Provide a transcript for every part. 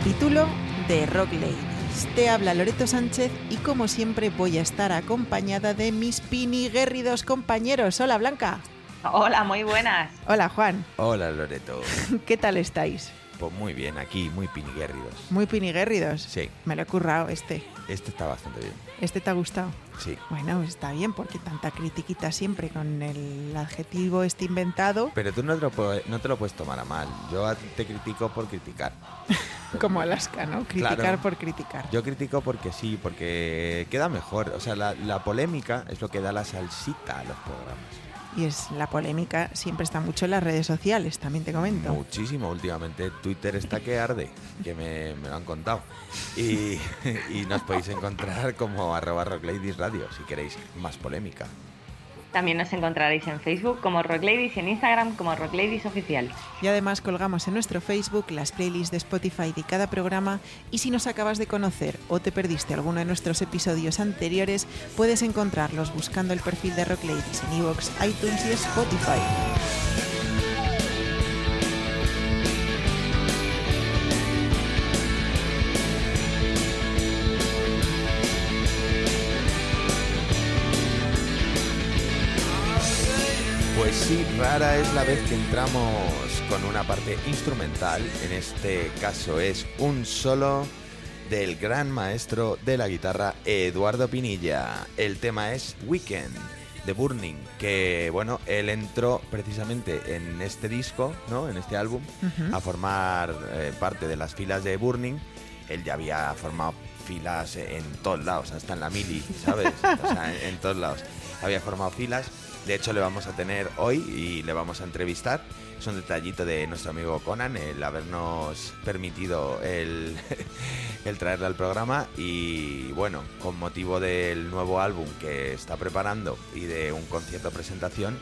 capítulo de Rock Ladies. Te habla Loreto Sánchez y como siempre voy a estar acompañada de mis piniguérridos compañeros. Hola Blanca. Hola, muy buenas. Hola Juan. Hola Loreto. ¿Qué tal estáis? Pues muy bien, aquí muy piniguérridos. Muy piniguérridos. Sí. Me lo he currado este. Este está bastante bien. ¿Este te ha gustado? Sí. Bueno, está bien porque tanta critiquita siempre con el adjetivo este inventado. Pero tú no te, lo, pu- no te lo puedes tomar a mal. Yo te critico por criticar. Como Alaska, ¿no? Criticar Claro. por criticar. Yo critico porque sí, porque queda mejor. O sea, la, la polémica es lo que da la salsita a los programas. Y es la polémica siempre está mucho en las redes sociales, también te comento. Muchísimo. Últimamente Twitter está que arde, que me, lo han contado. Y, nos podéis encontrar como arroba rockladies radio si queréis más polémica. También nos encontraréis en Facebook como Rock Ladies y en Instagram como Rock Ladies Oficial. Y además colgamos en nuestro Facebook las playlists de Spotify de cada programa y si nos acabas de conocer o te perdiste alguno de nuestros episodios anteriores, puedes encontrarlos buscando el perfil de Rock Ladies en iVoox, iTunes y Spotify. Rara es la vez que entramos con una parte instrumental. En este caso es un solo del gran maestro de la guitarra Eduardo Pinilla. El tema es Weekend de Burning, que bueno, él entró precisamente en este disco, ¿no? En este álbum, a formar eh, parte de las filas de Burning. Él ya había formado filas en todos lados, hasta en la mili, ¿sabes? O sea, en, en todos lados. Había formado filas. De hecho, le vamos a tener hoy y le vamos a entrevistar. Es un detallito de nuestro amigo Conan, el habernos permitido el, el traerle al programa. Y bueno, con motivo del nuevo álbum que está preparando y de un concierto presentación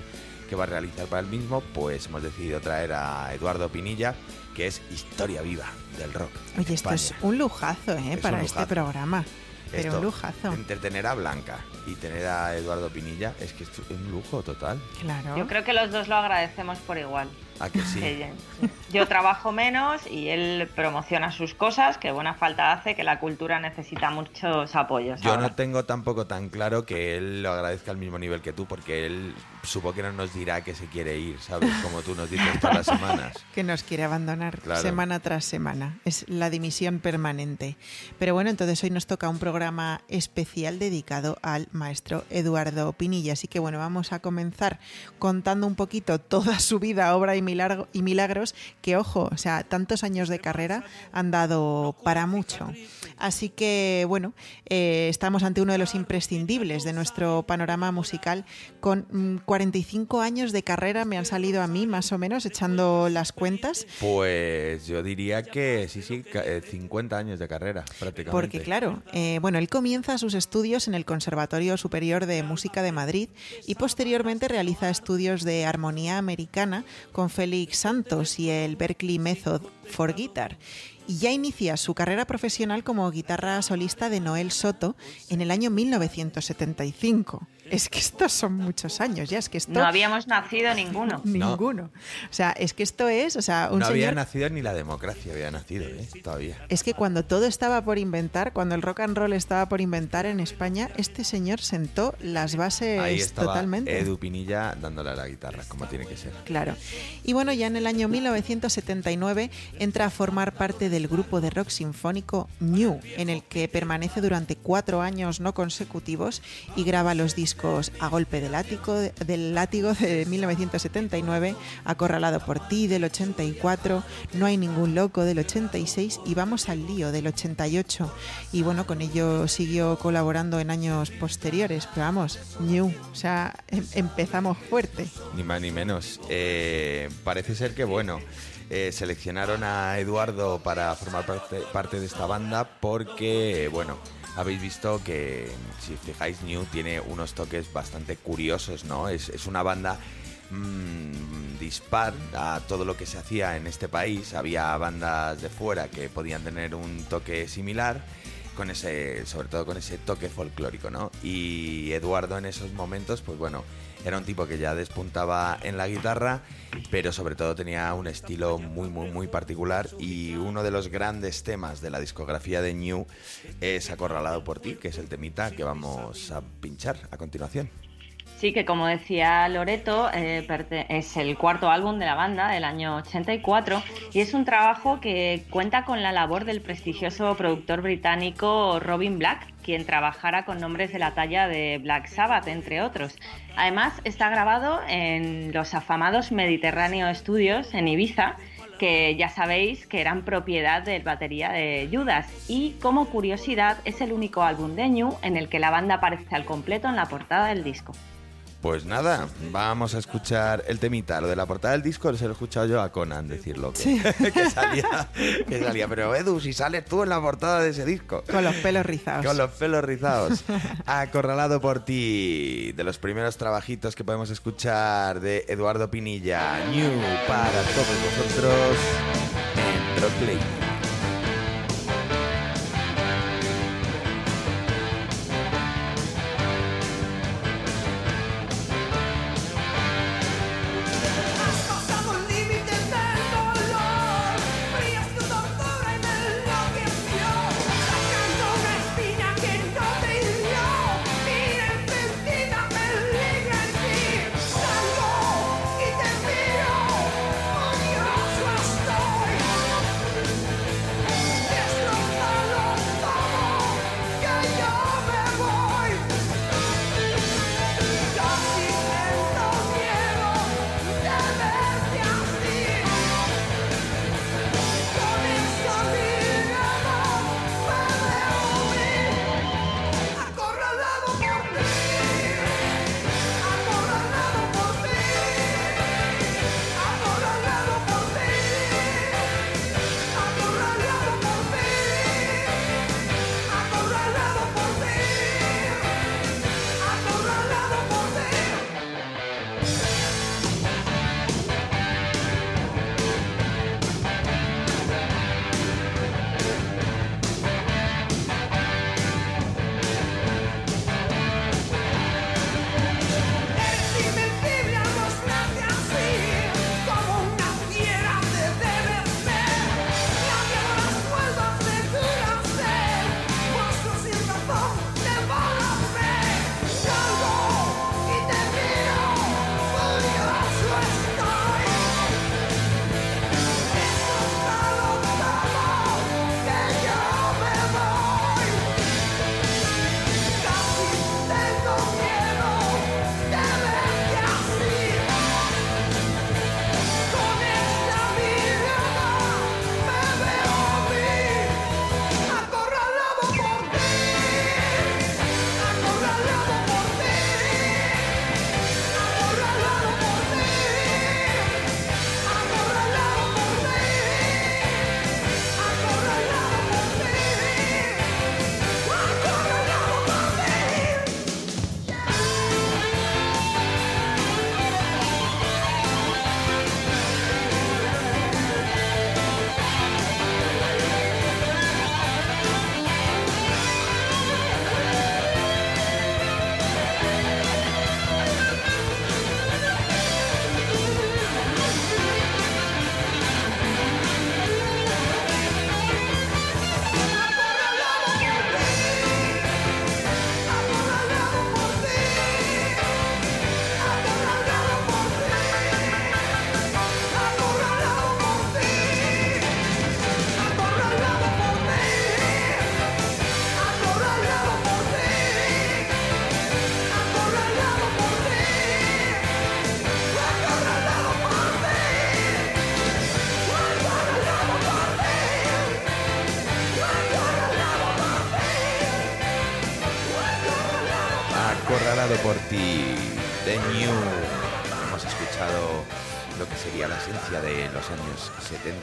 que va a realizar para el mismo, pues hemos decidido traer a Eduardo Pinilla, que es historia viva del rock. Oye, esto es un lujazo, ¿eh? Es Para este programa. Pero Esto, un lujazo. Entretener a Blanca y tener a Eduardo Pinilla es que es un lujo total. Claro. Yo creo que los dos lo agradecemos por igual. ¿A que sí? Que yo- Yo trabajo menos y él promociona sus cosas, que buena falta hace, que la cultura necesita muchos apoyos. Yo ahora. no tengo tampoco tan claro que él lo agradezca al mismo nivel que tú, porque él supo que no nos dirá que se quiere ir, ¿sabes? Como tú nos dices todas las semanas. que nos quiere abandonar Claro. semana tras semana. Es la dimisión permanente. Pero bueno, entonces hoy nos toca un programa especial dedicado al maestro Eduardo Pinilla. Así que bueno, vamos a comenzar contando un poquito toda su vida, obra y, milagro- y milagros, que ojo, o sea, tantos años de carrera han dado para mucho. Así que bueno, eh, estamos ante uno de los imprescindibles de nuestro panorama musical con mm, 45 años de carrera me han salido a mí más o menos echando las cuentas Pues yo diría que sí, sí, ca- eh, 50 años de carrera, prácticamente. porque claro eh, bueno él comienza sus estudios en el Conservatorio Superior de Música de Madrid y posteriormente realiza estudios de armonía americana con Félix Santos y el Berkeley Method for Guitar. Y ya inicia su carrera profesional como guitarra solista de Noel Soto en el año 1975 es que estos son muchos años ya es que esto No habíamos nacido ninguno. Ninguno. O sea, es que esto es, o sea, un no había nacido ni la democracia había nacido, ¿eh? Todavía. Es que cuando todo estaba por inventar, cuando el rock and roll estaba por inventar en España, este señor sentó las bases Ahí estaba totalmente. Edu Pinilla dándole a la guitarra, como tiene que ser. Claro. Y bueno, ya en el año 1979 entra a formar parte del grupo de rock sinfónico New, en el que permanece durante cuatro años no consecutivos y graba los discos A golpe de látigo, del látigo de 1979, Acorralado por ti del 84, No hay ningún loco del 86 y Vamos al lío del 88. Y bueno, con ello siguió colaborando en años posteriores, pero vamos, New, o sea, em- empezamos fuerte. Ni más ni menos. Eh, parece ser que, bueno, eh, seleccionaron a Eduardo para formar parte de esta banda porque, bueno, habéis visto que, si fijáis, New tiene unos toques bastante curiosos, ¿no? Es, es una banda mm, dispar a todo lo que se hacía en este país. Había bandas de fuera que podían tener un toque similar con ese, sobre todo con ese toque folclórico, ¿no? Y Eduardo en esos momentos, pues bueno, era un tipo que ya despuntaba en la guitarra, pero sobre todo tenía un estilo muy, muy, muy particular. Y uno de los grandes temas de la discografía de New es Acorralado por ti, que es el temita que vamos a pinchar a continuación. Sí, que como decía Loreto, eh, es el cuarto álbum de la banda del año 84 y es un trabajo que cuenta con la labor del prestigioso productor británico Robin Black, quien trabajara con nombres de la talla de Black Sabbath, entre otros. Además, está grabado en los afamados Mediterráneo Studios en Ibiza, que ya sabéis que eran propiedad del batería de Judas. Y como curiosidad, es el único álbum de New en el que la banda aparece al completo en la portada del disco. Pues nada, vamos a escuchar el temita. Lo de la portada del disco se lo he escuchado yo a Conan decirlo. Que, que, salía, que salía. Pero Edu, si sales tú en la portada de ese disco. Con los pelos rizados. Con los pelos rizados. Acorralado por ti. De los primeros trabajitos que podemos escuchar de Eduardo Pinilla. New para todos vosotros en Rockplay.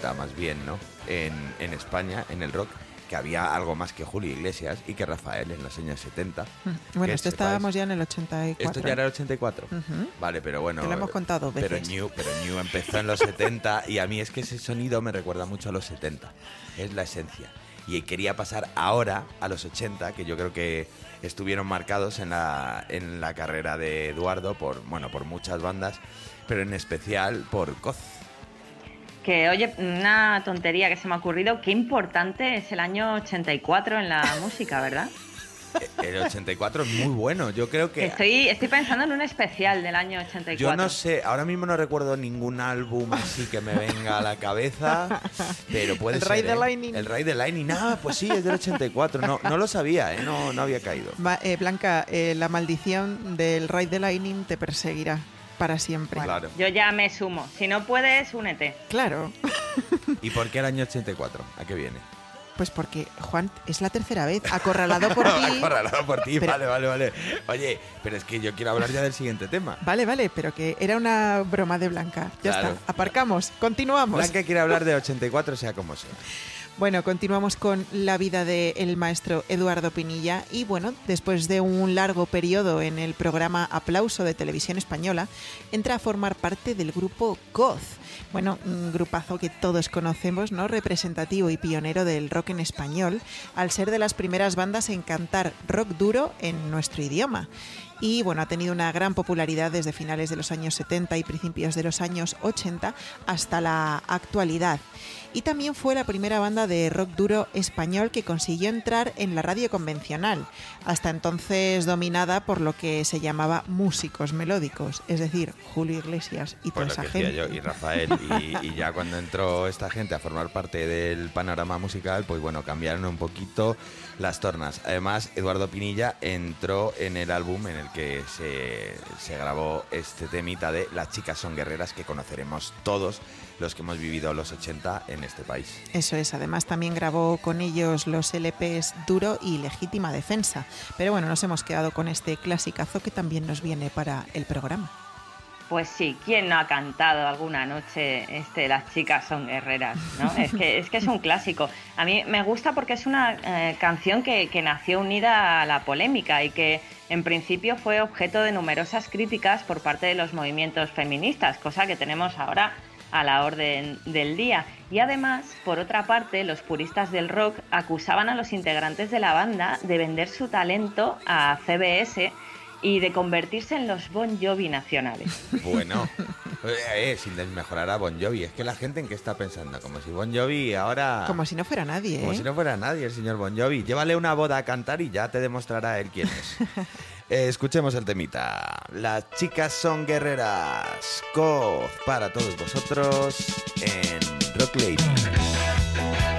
70 más bien, ¿no? En, en España, en el rock, que había algo más que Julio Iglesias y que Rafael en los años 70. Mm. Bueno, esto estábamos ya en el 84. Esto ya era el 84. Vale, pero bueno. Te lo hemos contado veces. Pero New, pero New empezó en los 70 y a mí es que ese sonido me recuerda mucho a los 70. Es la esencia. Y quería pasar ahora a los 80, que yo creo que estuvieron marcados en la, en la carrera de Eduardo por, bueno, por muchas bandas, pero en especial por Coz. Que, oye, una tontería que se me ha ocurrido, qué importante es el año 84 en la música, ¿verdad? El 84 es muy bueno. Yo creo que. Estoy, estoy pensando en un especial del año 84. Yo no sé, ahora mismo no recuerdo ningún álbum así que me venga a la cabeza, pero puede El ser. Ride the ¿eh? Lightning. El Ride the Lightning. Ah, pues sí, es del 84. No, no lo sabía, ¿eh? no, no había caído. Va- eh, Blanca, eh, la maldición del Ride the Lightning te perseguirá para siempre. Claro. Yo ya me sumo. Si no puedes, únete. Claro. ¿Y por qué el año 84? ¿A qué viene? Pues porque, Juan, es la tercera vez, acorralado por ti. Acorralado por ti, Pero- vale, vale, vale. Oye, pero es que yo quiero hablar ya del siguiente tema. Vale, vale, pero que era una broma de Blanca. Ya Claro. está, aparcamos, continuamos. Blanca quiere hablar de 84, sea como sea. Bueno, continuamos con la vida del maestro Eduardo Pinilla y bueno, después de un largo periodo en el programa Aplauso de Televisión Española, entra a formar parte del grupo Goz. Bueno, un grupazo que todos conocemos, ¿no? Representativo y pionero del rock en español, al ser de las primeras bandas en cantar rock duro en nuestro idioma. Y bueno, ha tenido una gran popularidad desde finales de los años 70 y principios de los años 80 hasta la actualidad. Y también fue la primera banda de rock duro español que consiguió entrar en la radio convencional, hasta entonces dominada por lo que se llamaba músicos melódicos, es decir, Julio Iglesias y toda Pues esa gente. yo, y Rafael, y, y ya cuando entró esta gente a formar parte del panorama musical, pues bueno, cambiaron un poquito las tornas. Además, Eduardo Pinilla entró en el álbum en el que se, se grabó este temita de Las chicas son guerreras que conoceremos todos los que hemos vivido los 80 en este país. Eso es, además también grabó con ellos los LPs Duro y Legítima Defensa. Pero bueno, nos hemos quedado con este clasicazo que también nos viene para el programa. Pues sí, ¿quién no ha cantado alguna noche este Las chicas son guerreras? ¿no? Es, que, es que es un clásico. A mí me gusta porque es una eh, canción que, que nació unida a la polémica y que en principio fue objeto de numerosas críticas por parte de los movimientos feministas, cosa que tenemos ahora a la orden del día. Y además, por otra parte, los puristas del rock acusaban a los integrantes de la banda de vender su talento a CBS y de convertirse en los Bon Jovi nacionales. Bueno, eh, sin desmejorar a Bon Jovi, es que la gente en qué está pensando, como si Bon Jovi ahora... Como si no fuera nadie. Como ¿eh? si no fuera nadie el señor Bon Jovi. Llévale una boda a cantar y ya te demostrará él quién es. Eh, escuchemos el temita. Las chicas son guerreras. Coz para todos vosotros en Rock Lady.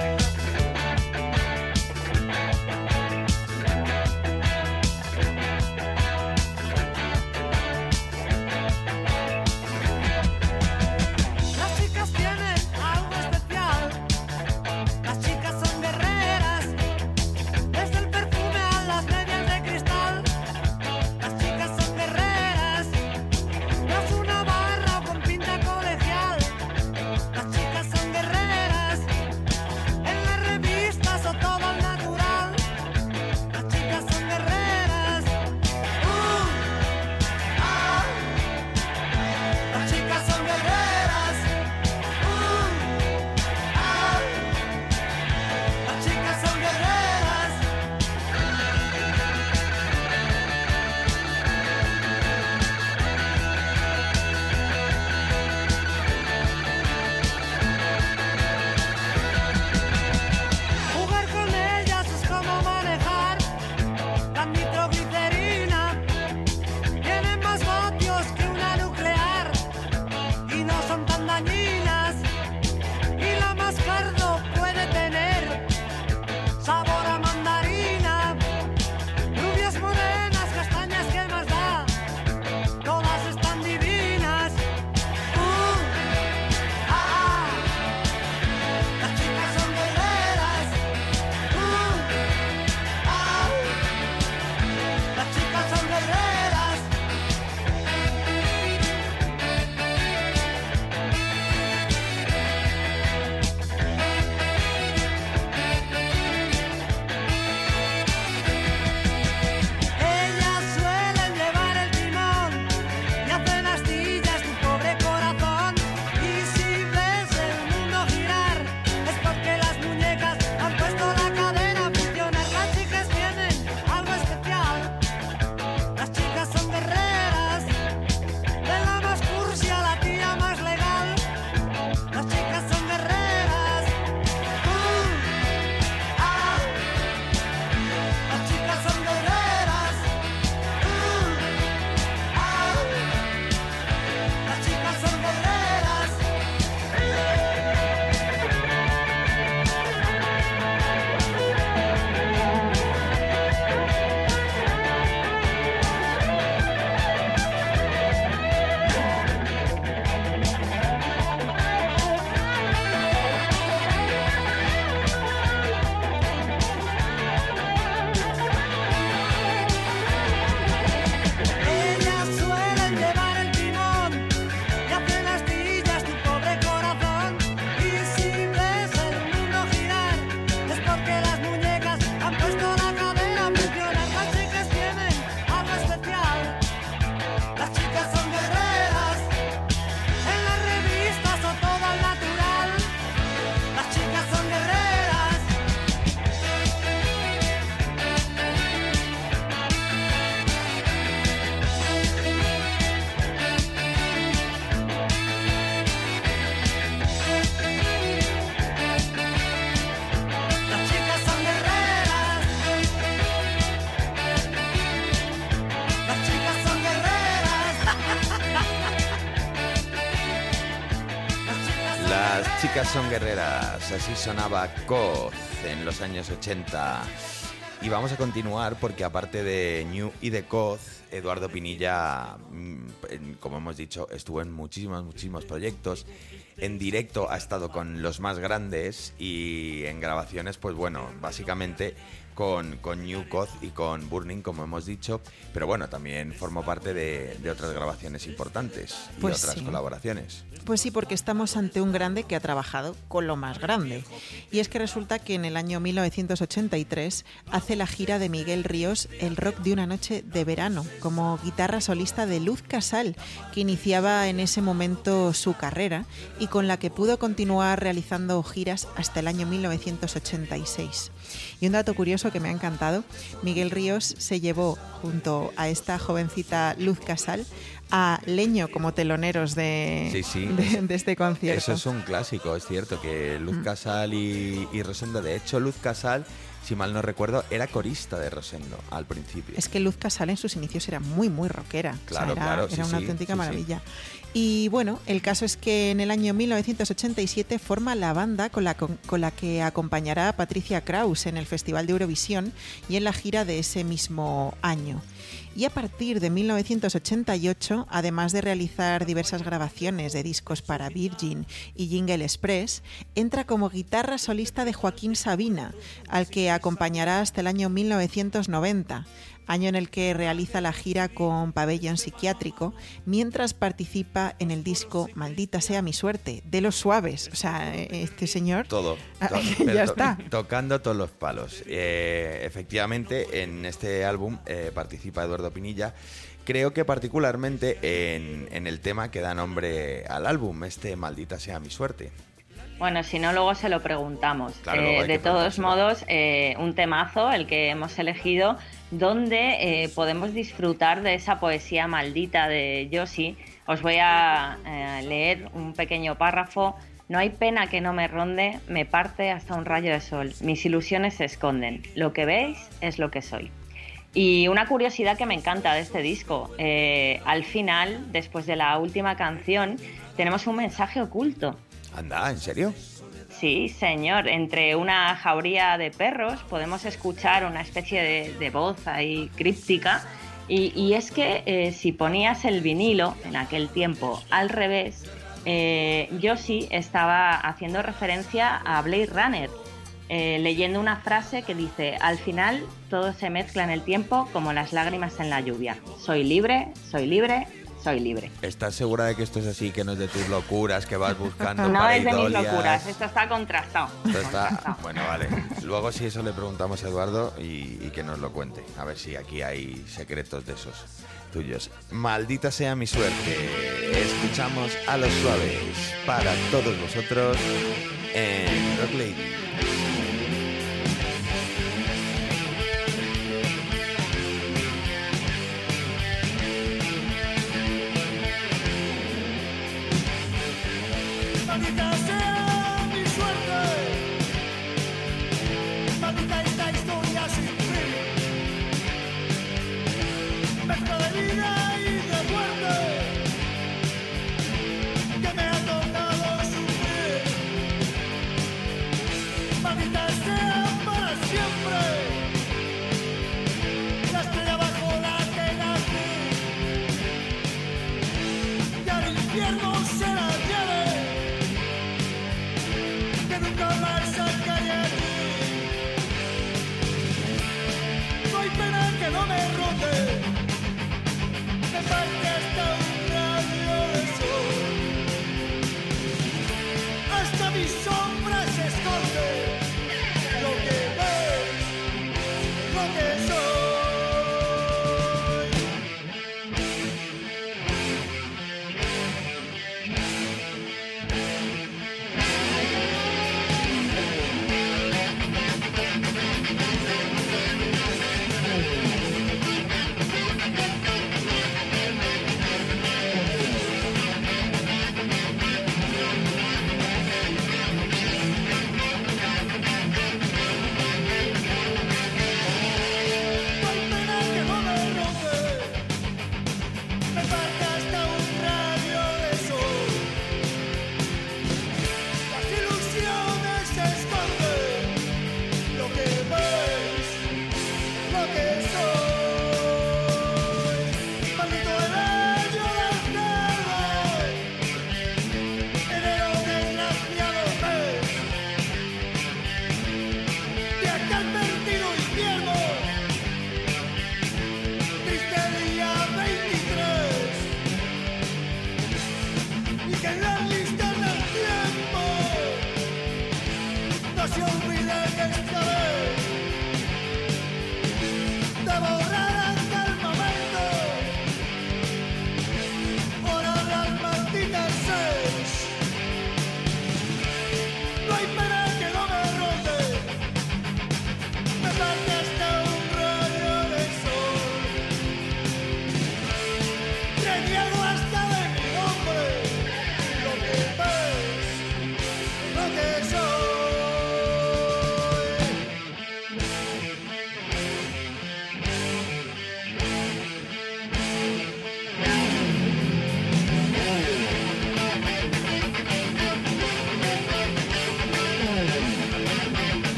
Son guerreras, así sonaba Coz en los años 80. Y vamos a continuar porque aparte de New y de Coz, Eduardo Pinilla, mm, como hemos dicho, estuvo en muchísimos, muchísimos proyectos. En directo ha estado con los más grandes y en grabaciones, pues bueno, básicamente con, con New Coz y con Burning, como hemos dicho. Pero bueno, también formó parte de, de otras grabaciones importantes y Pues otras sí. colaboraciones. Pues sí, porque estamos ante un grande que ha trabajado con lo más grande. Y es que resulta que en el año 1983 hace la gira de Miguel Ríos El rock de una noche de verano, como guitarra solista de Luz Casal, que iniciaba en ese momento su carrera y con la que pudo continuar realizando giras hasta el año 1986. Y un dato curioso que me ha encantado, Miguel Ríos se llevó junto a esta jovencita Luz Casal a Leño como teloneros de, Sí, sí. de, de este concierto. Eso es un clásico, es cierto, que Mm. Luz Casal y, y Rosendo, de hecho Luz Casal, si mal no recuerdo, era corista de Rosendo al principio. Es que Luz Casal en sus inicios era muy, muy rockera. O sea, Claro, era, claro, era sí, una sí, auténtica sí. maravilla. Y bueno, el caso es que en el año 1987 forma la banda con la, con, con la que acompañará a Patricia Kraus en el Festival de Eurovisión y en la gira de ese mismo año. Y a partir de 1988, además de realizar diversas grabaciones de discos para Virgin y Jingle Express, entra como guitarra solista de Joaquín Sabina, al que acompañará hasta el año 1990 año en el que realiza la gira con Pabellón Psiquiátrico, mientras participa en el disco Maldita sea mi suerte, de los suaves. O sea, este señor... Todo. To- ya to- está. Tocando todos los palos. Eh, efectivamente, en este álbum eh, participa Eduardo Pinilla. Creo que particularmente en, en el tema que da nombre al álbum, este Maldita sea mi suerte. Bueno, si no, luego se lo preguntamos. Claro, Eh, de todos modos, eh, un temazo, el que hemos elegido, donde eh, podemos disfrutar de esa poesía maldita de Yoshi. Os voy a leer un pequeño párrafo. No hay pena que no me ronde, me parte hasta un rayo de sol. Mis ilusiones se esconden. Lo que veis es lo que soy. Y una curiosidad que me encanta de este disco, al final, después de la última canción, tenemos un mensaje oculto. Anda, ¿en serio? Sí, señor. Entre una jauría de perros podemos escuchar una especie de, de voz ahí críptica. Y, es que eh, si ponías el vinilo en aquel tiempo al revés, eh, Yoshi estaba haciendo referencia a Blade Runner, eh, leyendo una frase que dice, al final todo se mezcla en el tiempo como las lágrimas en la lluvia. Soy libre, soy libre, soy libre. ¿Estás segura de que esto es así, que no es de tus locuras, que vas buscando No es de mis locuras, esto está contrastado. Esto está... Contrastado. Bueno, vale. Luego si eso le preguntamos a Eduardo y, y que nos lo cuente. A ver si aquí hay secretos de esos tuyos. Maldita sea mi suerte. Escuchamos a los suaves para todos vosotros en Rock Lady. No me rote,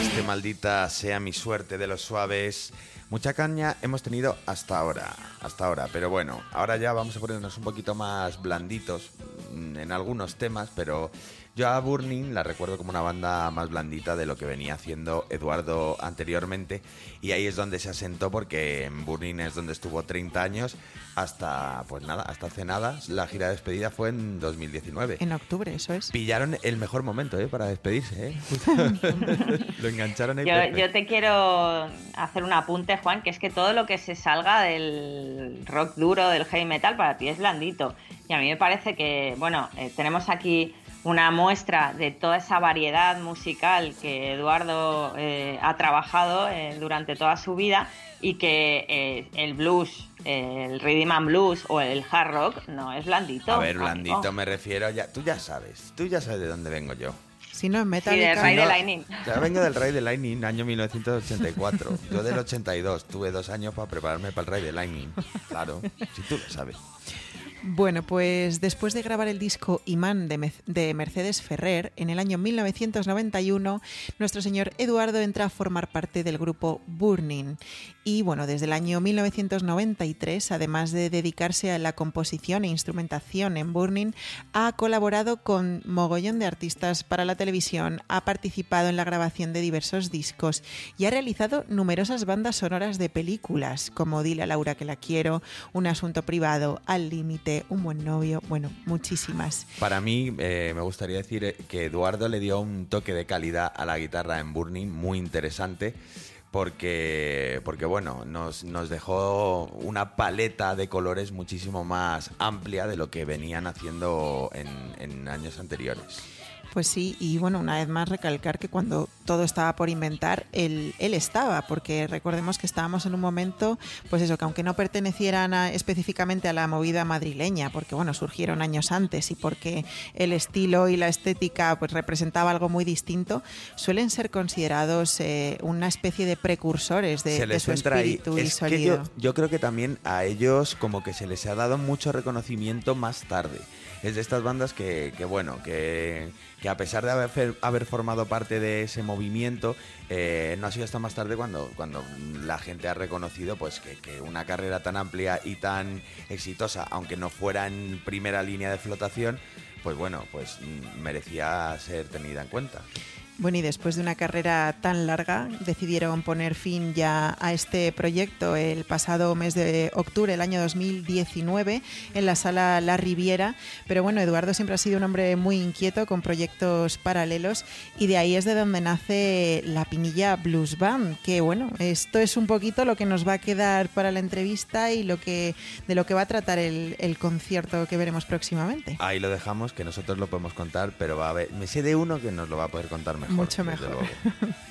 Este maldita sea mi suerte de los suaves. Mucha caña hemos tenido hasta ahora, hasta ahora, pero bueno, ahora ya vamos a ponernos un poquito más blanditos mm, en algunos temas, pero yo a Burning la recuerdo como una banda más blandita de lo que venía haciendo Eduardo anteriormente y ahí es donde se asentó porque en Burning es donde estuvo 30 años hasta, pues nada, hasta hace nada, la gira de despedida fue en 2019. En octubre, eso es. Pillaron el mejor momento ¿eh? para despedirse. ¿eh? Lo engancharon ahí. Yo, yo te quiero hacer un apunte, Juan, que es que todo lo que se salga del rock duro, del heavy metal, para ti es blandito. Y a mí me parece que, bueno, eh, tenemos aquí una muestra de toda esa variedad musical que Eduardo eh, ha trabajado eh, durante toda su vida y que eh, el blues, eh, el rhythm and blues o el hard rock no es blandito. A ver, amigo. blandito me refiero ya. Tú ya sabes, tú ya sabes de dónde vengo yo. Si no es Sí, Metallica. de Ride No, the Lightning. Ya vengo del Rey de Lightning, año 1984. Yo del 82. Tuve dos años para prepararme para el Rey de Lightning. Claro, si tú lo sabes. Bueno, pues después de grabar el disco Imán de, Mercedes Ferrer en el año 1991, nuestro señor Eduardo entra a formar parte del grupo Burning. Y bueno, desde el año 1993, además de dedicarse a la composición e instrumentación en Burning, ha colaborado con mogollón de artistas para la televisión, ha participado en la grabación de diversos discos y ha realizado numerosas bandas sonoras de películas, como Dile a Laura que la quiero, Un asunto privado, Al límite, Un buen novio, bueno, muchísimas. Para mí, eh, me gustaría decir eh, que Eduardo le dio un toque de calidad a la guitarra en Burning muy interesante. Porque, porque bueno, nos, nos dejó una paleta de colores muchísimo más amplia de lo que venían haciendo en, en años anteriores. Pues sí, y bueno, una vez más recalcar que cuando todo estaba por inventar, él, él estaba, porque recordemos que estábamos en un momento, pues eso, que aunque no pertenecieran a- específicamente a la movida madrileña, porque bueno, surgieron años antes y porque el estilo y la estética pues representaba algo muy distinto, suelen ser considerados eh, una especie de precursores de, se de les su ahí. espíritu y Es yo, yo creo que también a ellos como que se les ha dado mucho reconocimiento más tarde. Es de estas bandas que, que, bueno, que, que a pesar de haber, haber formado parte de ese movimiento, eh, no ha sido hasta más tarde cuando, cuando la gente ha reconocido pues que, que una carrera tan amplia y tan exitosa, aunque no fuera en primera línea de flotación, pues bueno, pues mm, merecía ser tenida en cuenta. Bueno, y después de una carrera tan larga, decidieron poner fin ya a este proyecto el pasado mes de octubre del año 2019 en la sala La Riviera. Pero bueno, Eduardo siempre ha sido un hombre muy inquieto con proyectos paralelos y de ahí es de donde nace la Pinilla Blues Band. Que bueno, esto es un poquito lo que nos va a quedar para la entrevista y lo que de lo que va a tratar el, el concierto que veremos próximamente. Ahí lo dejamos, que nosotros lo podemos contar, pero va a haber, me sé de uno que nos lo va a poder contar mejor. Mucho mejor.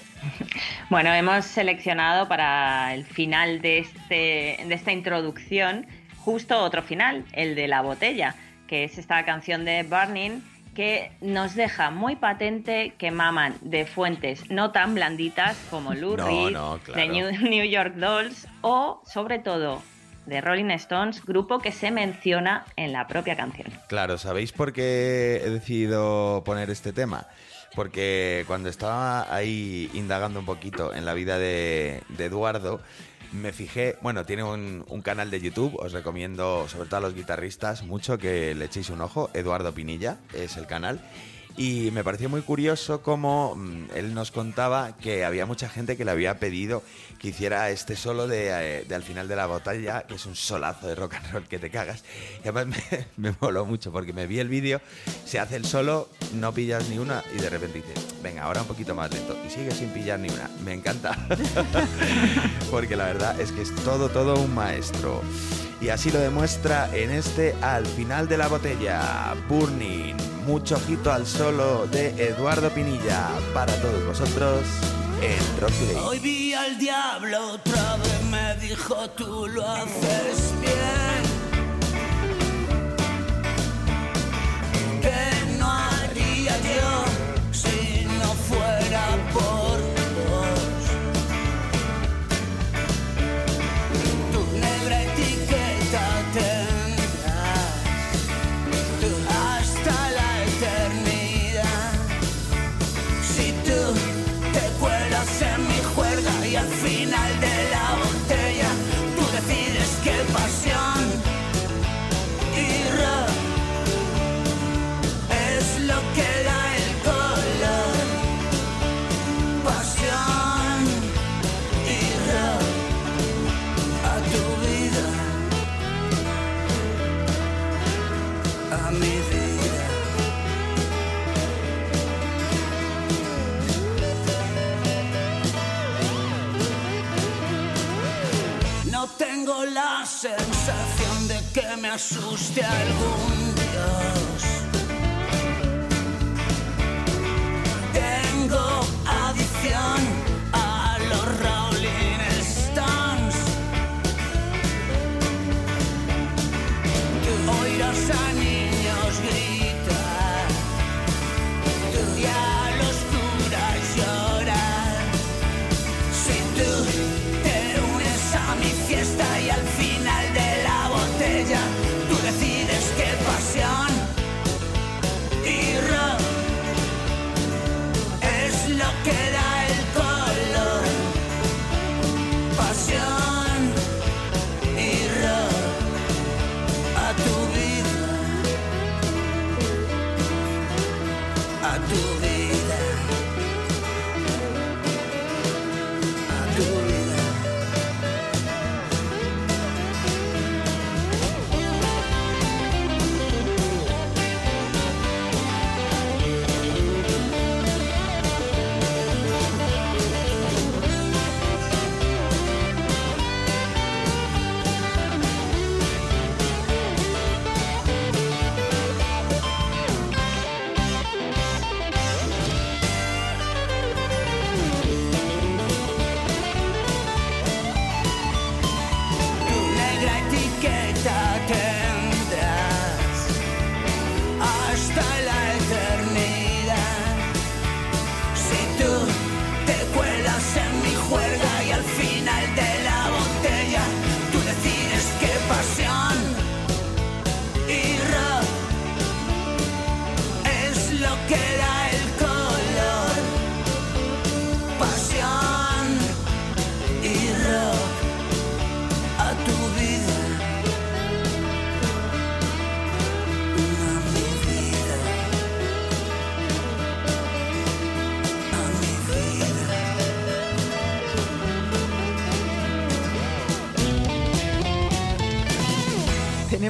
Bueno, hemos seleccionado para el final de, este, de esta introducción justo otro final, el de la botella, que es esta canción de Burning que nos deja muy patente que maman de fuentes no tan blanditas como Lou No, Reed, no, de. New, New York Dolls o, sobre todo, de Rolling Stones, grupo que se menciona en la propia canción. Claro, ¿sabéis por qué he decidido poner este tema? Porque cuando estaba ahí indagando un poquito en la vida de, Eduardo, me fijé, bueno, tiene un, un canal de YouTube, os recomiendo, sobre todo a los guitarristas, mucho que le echéis un ojo, Eduardo Pinilla es el canal. Y me pareció muy curioso cómo mm, él nos contaba que había mucha gente que le había pedido que hiciera este solo de, eh, al final de la batalla, que es un solazo de rock and roll que te cagas. Y además me, me moló mucho porque me vi el vídeo, se hace el solo, no pillas ni una y de repente dice, venga, ahora un poquito más lento y sigue sin pillar ni una. Me encanta. porque la verdad es que es todo, todo un maestro. Y así lo demuestra en este Al final de la botella, Burning. Mucho ojito al solo de Eduardo Pinilla para todos vosotros Hoy vi al diablo otra vez, me dijo tú lo haces bien. Asuste algún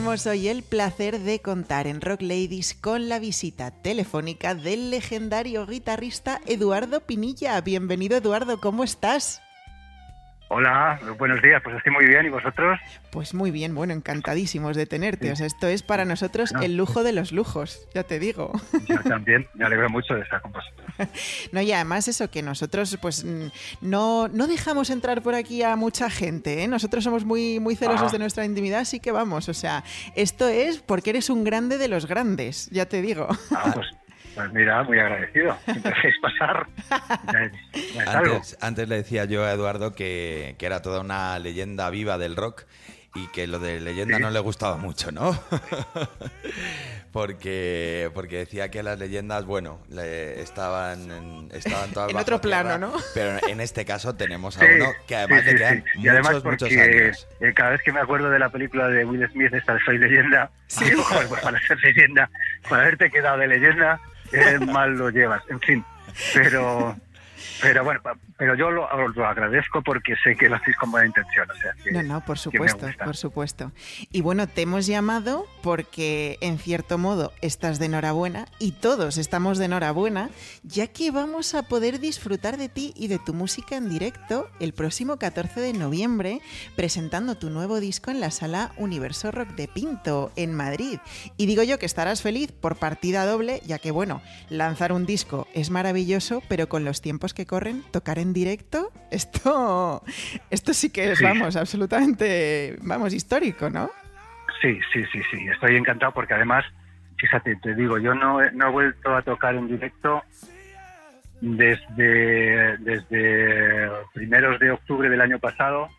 Hoy el placer de contar en Rock Ladies con la visita telefónica del legendario guitarrista Eduardo Pinilla. Bienvenido Eduardo, ¿cómo estás? Hola, buenos días, pues estoy muy bien, ¿y vosotros? Pues muy bien, bueno, encantadísimos de tenerte. O sea, esto es para nosotros el lujo de los lujos, ya te digo. Yo también, me alegro mucho de estar con vosotros. No, y además eso, que nosotros pues mm, no, no dejamos entrar por aquí a mucha gente, ¿eh? Nosotros somos muy, muy celosos Ah. de nuestra intimidad, así que vamos, o sea, esto es porque eres un grande de los grandes, ya te digo. Ah, pues, pues mira, muy agradecido. Si me dejéis pasar, es algo. Antes, antes le decía yo a Eduardo que, que era toda una leyenda viva del rock y que lo de leyenda Sí. no le gustaba mucho, ¿no? porque, porque decía que las leyendas, bueno, le- estaban, en, estaban todas En bajo otro plano, tierra, ¿no? Pero en este caso tenemos a Sí, uno que además sí, le quedan sí. Y además muchos, muchos años. eh, cada vez que me acuerdo de la película de Will Smith, esta de Soy Leyenda, digo, pues para ser leyenda, para haberte quedado de leyenda, eh, mal lo llevas. En fin, pero... Pero bueno, pero yo lo, agradezco porque sé que lo hacéis con buena intención. O sea, que, No, no, por supuesto, por supuesto. Y bueno, te hemos llamado porque en cierto modo estás de enhorabuena y todos estamos de enhorabuena, ya que vamos a poder disfrutar de ti y de tu música en directo el próximo 14 de noviembre, presentando tu nuevo disco en la sala Universo Rock de Pinto, en Madrid. Y digo yo que estarás feliz por partida doble, ya que bueno, lanzar un disco es maravilloso, pero con los tiempos que corren, tocar en directo, esto, esto sí que es, Sí. vamos, absolutamente, vamos, histórico, ¿no? Sí, sí, sí, sí. Estoy encantado porque además, fíjate, te digo, yo no, he- no he vuelto a tocar en directo desde, desde primeros de octubre del año pasado,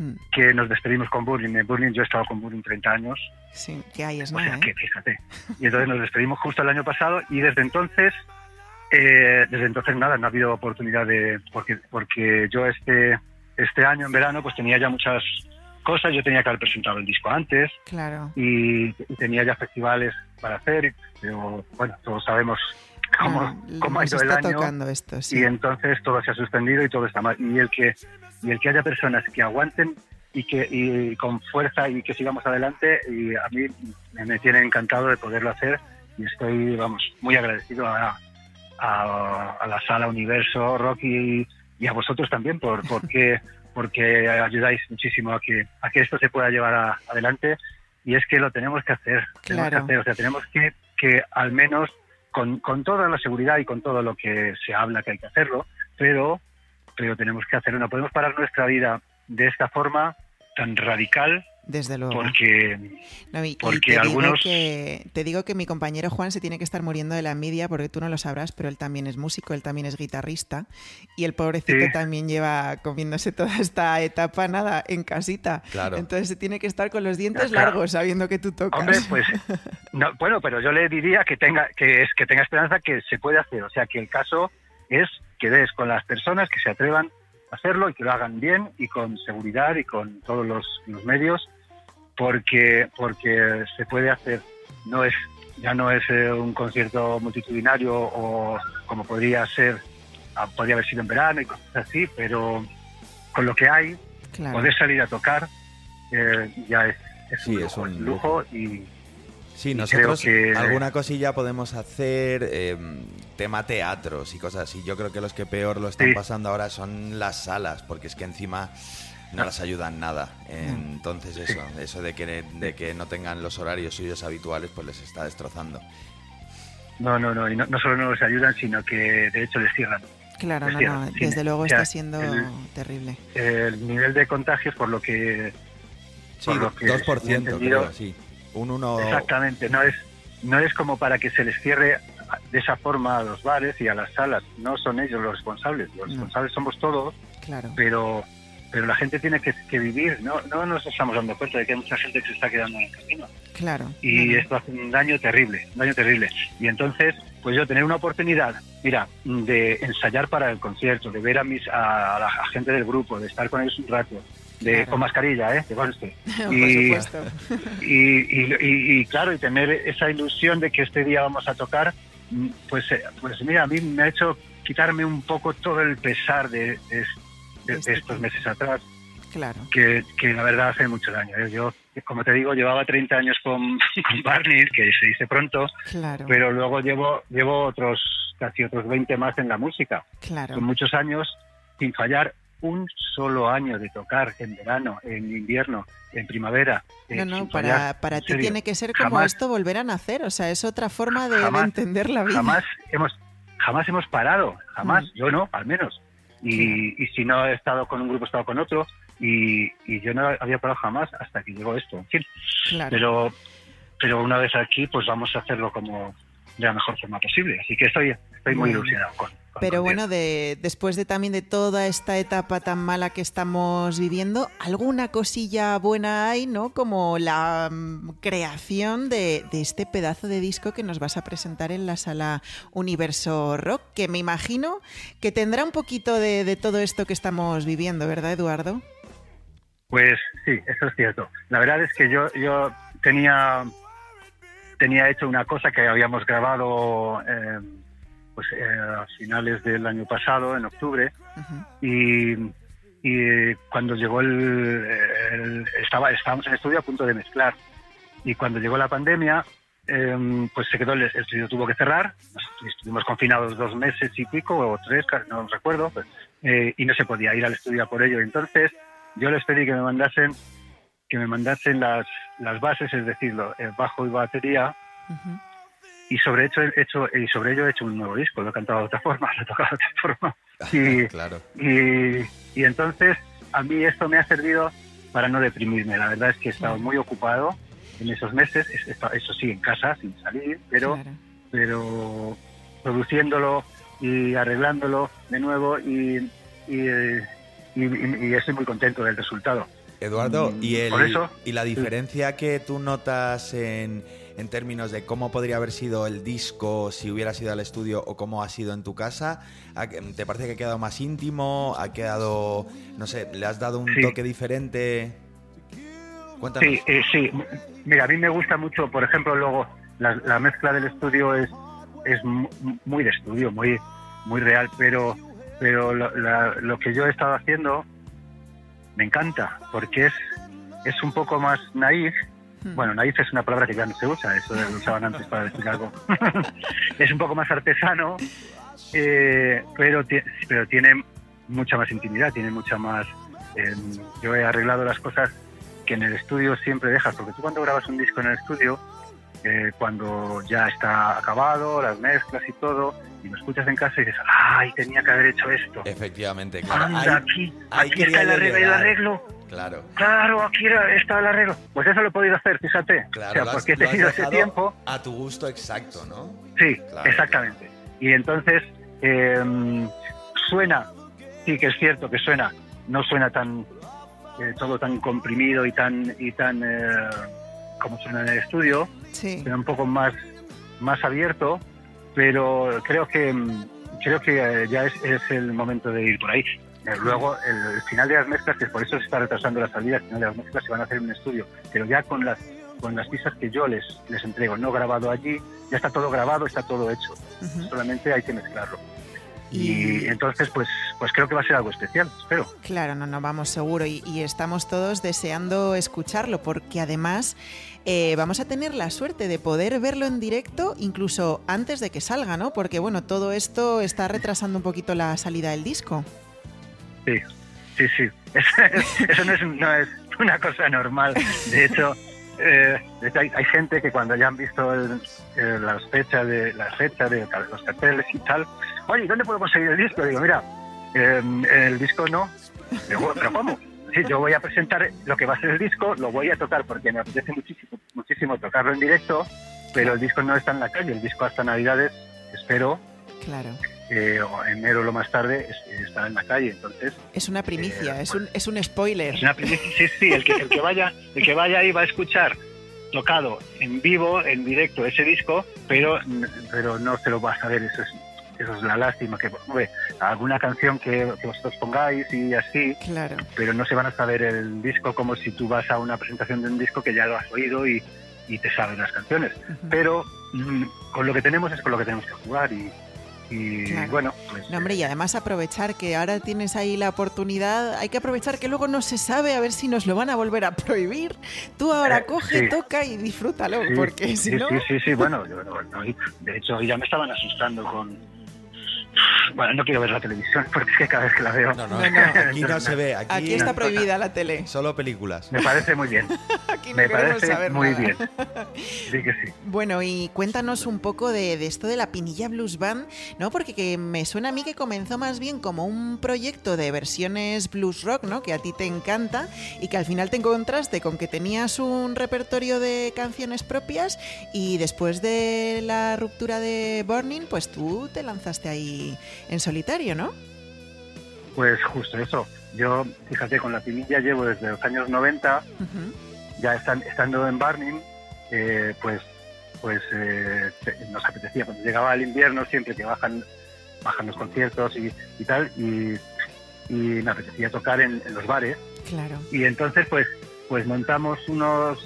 Hmm, que nos despedimos con Burning. En Burning yo he estado con Burning 30 años, Sí, que hay es o nada, sea ¿eh? que fíjate. Y entonces nos despedimos justo el año pasado y desde entonces, eh, desde entonces nada, no ha habido oportunidad de, porque, porque yo este, este año en verano pues tenía ya muchas cosas, yo tenía que haber presentado el disco antes, Claro. y, y tenía ya festivales para hacer, pero bueno, todos sabemos cómo, Ah, cómo ha ido el año tocando esto, sí. y entonces todo se ha suspendido y todo está mal. Y el que, y el que haya personas que aguanten y que y con fuerza y que sigamos adelante, y a mí me, me tiene encantado de poderlo hacer y estoy, vamos, muy agradecido a, a, a la sala Universo Rock y, a vosotros también por porque porque ayudáis muchísimo a que a que esto se pueda llevar a- adelante y es que lo tenemos que hacer. Tenemos que hacer, o sea, tenemos que, que al menos con, con toda la seguridad y con todo lo que se habla que hay que hacerlo, pero, pero tenemos que hacerlo. No podemos parar nuestra vida de esta forma tan radical Desde luego. porque No, y- y porque digo algunos- que, te digo que mi compañero Juan se tiene que estar muriendo de la envidia porque tú no lo sabrás, pero él también es músico, él también es guitarrista y el pobrecito Sí. también lleva comiéndose toda esta etapa nada en casita. Claro. Entonces se tiene que estar con los dientes claro. largos sabiendo que tú tocas. Hombre, pues no, bueno, pero yo le diría que tenga que es que tenga esperanza que se puede hacer, o sea, que el caso es que des con las personas que se atrevan a hacerlo y que lo hagan bien y con seguridad y con todos los, los medios, porque porque se puede hacer. No es ya no es eh, un concierto multitudinario o como podría ser ah, podría haber sido en verano y cosas así, pero con lo que hay claro. poder salir a tocar eh, ya es, es Sí, un es lujo, un es un lujo y Sí, nosotros que- alguna cosilla podemos hacer, eh, tema teatros y cosas así. Yo creo que los que peor lo están Sí. pasando ahora son las salas, porque es que encima no Ah. las ayudan nada. Entonces Sí. eso, eso de que, de que no tengan los horarios suyos habituales, pues les está destrozando. No, no, no, y no, no solo no les ayudan, sino que de hecho les cierran. Claro, no, no, sí, desde luego o sea, está siendo el- terrible. El nivel de contagios, por lo que... Sí, Por lo que 2% he entendido- creo, sí. Un 1... Exactamente, no es, no es como para que se les cierre de esa forma a los bares y a las salas. No son ellos los responsables, los No. responsables somos todos, Claro. pero pero la gente tiene que, que vivir. No, no nos estamos dando cuenta de que hay mucha gente que se está quedando en el camino. Claro. y esto hace un daño terrible, un daño terrible. Y entonces, pues yo tener una oportunidad, mira, de ensayar para el concierto, de ver a mis a, a la a gente del grupo, de estar con ellos un rato, de Claro. con mascarilla, ¿eh? Que conste. Por y, supuesto. y, y, y- y, claro, y tener esa ilusión de que este día vamos a tocar, mm, pues, eh, pues mira, a mí me ha hecho quitarme un poco todo el pesar de, de- de- de Este estos meses atrás Claro. que, que la verdad hace mucho daño. ¿eh? Yo, como te digo, llevaba 30 años con, con Barney, que se dice pronto, Claro. pero luego llevo, llevo otros casi otros 20 más en la música, Claro. con muchos años sin fallar un solo año de tocar en verano, en invierno, en primavera. eh, No, no, para, fallar. para ti serio, tiene que ser como jamás- esto volver a nacer, o sea, es otra forma de, entender la vida. Jamás hemos, jamás hemos parado, jamás, Mm. yo no, al menos. Y, y si no he estado con un grupo, he estado con otro, y, y yo no había parado jamás hasta que llegó esto. En fin, Claro. pero pero una vez aquí pues vamos a hacerlo como de la mejor forma posible así que estoy estoy muy ilusionado con- Pero bueno, de, después de también de toda esta etapa tan mala que estamos viviendo, alguna cosilla buena hay, ¿no? Como la mm, creación de, de este pedazo de disco que nos vas a presentar en la sala Universo Rock, que me imagino que tendrá un poquito de, de todo esto que estamos viviendo, ¿verdad, Eduardo? pues sí eso es cierto la verdad es que yo yo tenía tenía hecho una cosa que habíamos grabado eh, pues eh, a finales del año pasado en octubre Ujú. y, y cuando llegó el, el- estaba estábamos en el estudio a punto de mezclar y cuando llegó la pandemia em, pues se quedó el, estudio tuvo que cerrar Nos- estuvimos confinados dos meses y pico o tres no recuerdo pues, eh, y no se podía ir al estudio a por ello entonces yo les pedí que me mandasen que me mandasen las, las bases es decir bajo y batería Ujú. Y sobre hecho, hecho y sobre ello he hecho un nuevo disco lo he cantado de otra forma lo he tocado de otra forma y, claro. y, y entonces a mí esto me ha servido para no deprimirme. La verdad es que he estado muy ocupado en esos meses, eso sí, en casa, sin salir, pero, Claro. pero produciéndolo y arreglándolo de nuevo y, y, y- y- y estoy muy contento del resultado. Eduardo, Mm, ¿y, el, por eso- y la diferencia que tú notas en, en términos de cómo podría haber sido el disco si hubiera sido al estudio o cómo ha sido en tu casa, ¿a que- ¿te parece que ha quedado más íntimo? ¿Ha quedado, no sé, le has dado un Sí. toque diferente? Cuéntanos. Sí, eh, sí. Mira, a mí me gusta mucho, por ejemplo, luego la, la mezcla del estudio es, es mu- muy de estudio, muy, muy real, pero, pero lo, la- lo que yo he estado haciendo me encanta, porque es, es un poco más naif. Hmm. Bueno, naif es una palabra que ya no se usa, eso lo usaban antes para decir algo. es un poco más artesano, eh, pero, ti- pero tiene mucha más intimidad, tiene mucha más... eh, yo he arreglado las cosas que en el estudio siempre dejas, porque tú cuando grabas un disco en el estudio, eh, cuando ya está acabado, las mezclas y todo, y lo escuchas en casa y dices, ¡ay, tenía que haber hecho esto! Efectivamente, claro. Anda, Ahí- aquí, ahí aquí está el arreglo. Claro. Claro, aquí era- está el arreglo. Pues eso lo he podido hacer, fíjate. Claro, o sea, lo has- porque he lo has tenido ese tiempo. A tu gusto exacto, ¿no? Sí, Claro, exactamente. Y entonces eh, suena, sí que es cierto que suena, no suena tan eh, todo tan comprimido y tan y tan eh, como suena en el estudio, Sí. suena un poco más más abierto, pero creo que mm, creo que eh, ya es, es el momento de ir por ahí. Eh, Luego el, final de las mezclas, que por eso se está retrasando la salida, el final de las mezclas se van a hacer en un estudio, pero ya con las con las pistas que yo les les entrego, no grabado allí, ya está todo grabado, está todo hecho solamente hay que mezclarlo. Y- Y entonces, pues, pues creo que va a ser algo especial, espero. Claro, no, no, vamos seguro y, y estamos todos deseando escucharlo porque además eh, vamos a tener la suerte de poder verlo en directo incluso antes de que salga, ¿no? Porque bueno, todo esto está retrasando un poquito la salida del disco. Sí, sí, sí. Eso no es, no es una cosa normal. De hecho, eh, hay, hay gente que cuando ya han visto el- eh, las fechas de las fechas de los carteles y tal, oye, ¿dónde puedo conseguir el disco? Digo, mira, eh, el disco no. Digo, ¿pero cómo? Sí, yo voy a presentar lo que va a ser el disco, lo voy a tocar porque me apetece muchísimo, muchísimo tocarlo en directo, pero el disco no está en la calle, el disco hasta Navidades, espero, Claro. Eh, o enero lo más tarde, es- estará en la calle. Entonces, Es una primicia, Eh, es, un, es un spoiler. es una primicia. Sí, sí, el que, el que vaya, el que vaya ahí va a escuchar tocado en vivo, en directo ese disco, pero, pero no se lo va a saber. Eso es, eso es la lástima. Que hombre, alguna canción que, que vosotros pongáis y así, Claro. pero no se van a saber el disco como si tú vas a una presentación de un disco que ya lo has oído y, y te sabes las canciones. Pero mm, con lo que tenemos es con lo que tenemos que jugar y, y Claro. bueno, pues, No, hombre, y además aprovechar que ahora tienes ahí la oportunidad, hay que aprovechar que luego no se sabe a ver si nos lo van a volver a prohibir. Tú ahora Eh, coge, sí. toca y disfrútalo, Sí, porque si sí, no... sí, sí, sí, bueno, yo no- no- de hecho ya me estaban asustando con... Bueno, no quiero ver la televisión porque es que cada vez que la veo No, no, No, no, aquí no se ve. Aquí, Aquí está prohibida la tele. Solo películas. me parece muy bien, Aquí no me queremos parece saber muy nada. bien. Sí que sí. Bueno, y cuéntanos un poco de, de esto de la Pinilla Blues Band, ¿no? Porque que me suena a mí que comenzó más bien como un proyecto de versiones blues rock, ¿no? Que a ti te encanta y que al final te encontraste con que tenías un repertorio de canciones propias y después de la ruptura de Burning, pues tú te lanzaste ahí en solitario, ¿no? Pues justo eso. Yo, fíjate, con la pinilla llevo desde los años 90, Ujú. ya están, estando en Barning, eh, pues pues eh, nos apetecía. Cuando llegaba el invierno, siempre que bajan bajan los conciertos y, y tal, y, y me apetecía tocar en- en los bares. Claro. y entonces pues pues montamos unos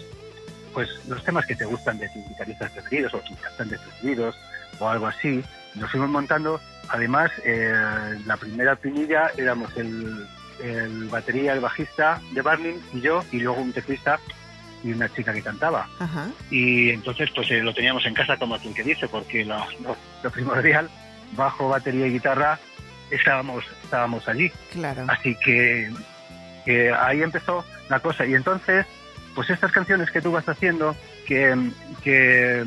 pues los temas que te gustan de tus guitarristas preferidos o tus cantantes preferidos o algo así nos fuimos montando además eh, la primera pinilla éramos el, el batería el bajista de Barney y yo y luego un teclista y una chica que cantaba Ajá. y entonces pues eh, lo teníamos en casa como quien que dice porque lo, lo- lo primordial bajo batería y guitarra estábamos estábamos allí Claro. Así que, que ahí empezó la cosa. Y entonces, pues estas canciones que tú vas haciendo, que, que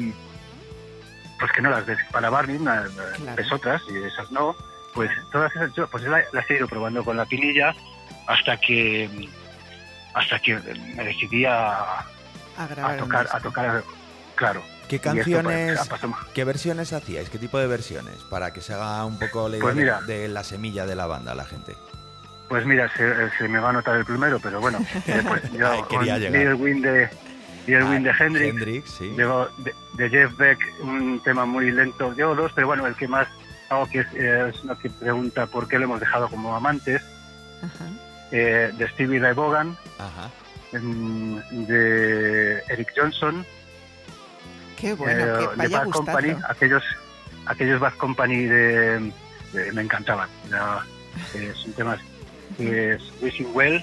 pues que no las ves para Barney, na- na- Claro. ves otras y esas no, pues todas esas yo pues la- las he ido probando con la pinilla hasta que hasta que me decidí a, A grabar tocar, a tocar, claro. ¿Qué pues, canciones, ha pasado- qué versiones hacíais? ¿Qué tipo de versiones? Para que se haga un poco la idea Pues mira. de, de la semilla de la banda la gente. Pues mira, se, se me va a notar el primero, pero bueno, pues yo Ay, quería llegar. Little Wind de, Wind de Ah, Hendrix, Hendrix, sí. De, de Jeff Beck, un tema muy lento. Llevo dos, pero bueno, el que más hago que es, es uno que pregunta por qué lo hemos dejado como amantes, Ajá. eh, de Stevie Ray Vaughan, Ajá. de Eric Johnson, Qué bueno, eh, que de Bad. Company, aquellos, aquellos Bad Company de, de- me encantaban. Eh, son temas que es Wishing Well,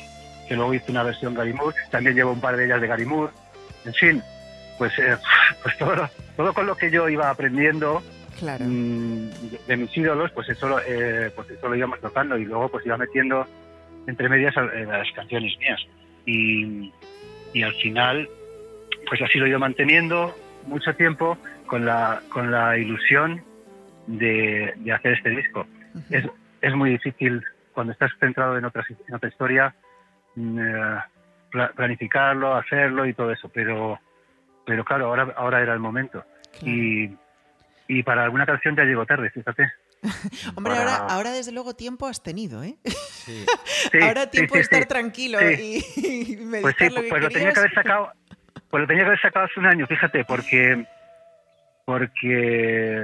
que luego hice una versión Gary Moore, también llevo un par de ellas de Gary Moore. En fin, pues, eh, pues todo, todo con lo que yo iba aprendiendo Claro. mm, de, de mis ídolos, pues eso, lo- eh, pues eso lo íbamos tocando y luego pues iba metiendo entre medias eh, las canciones mías. Y, y al final, pues así lo he ido manteniendo mucho tiempo con la, con la ilusión de, de hacer este disco. es, es muy difícil cuando estás centrado en otra, en otra historia mm, eh, planificarlo, hacerlo y todo eso, pero, pero claro, ahora, ahora era el momento. Y, y para alguna canción ya llegó tarde, fíjate. Hombre, para- ahora, ahora desde luego tiempo has tenido, ¿eh? Sí. Sí, ahora tiempo sí, de estar sí. tranquilo Sí. y, y meditar Pues sí, lo que pues lo tenía que haber sacado, pues lo tenía que haber sacado hace un año, fíjate, porque, porque,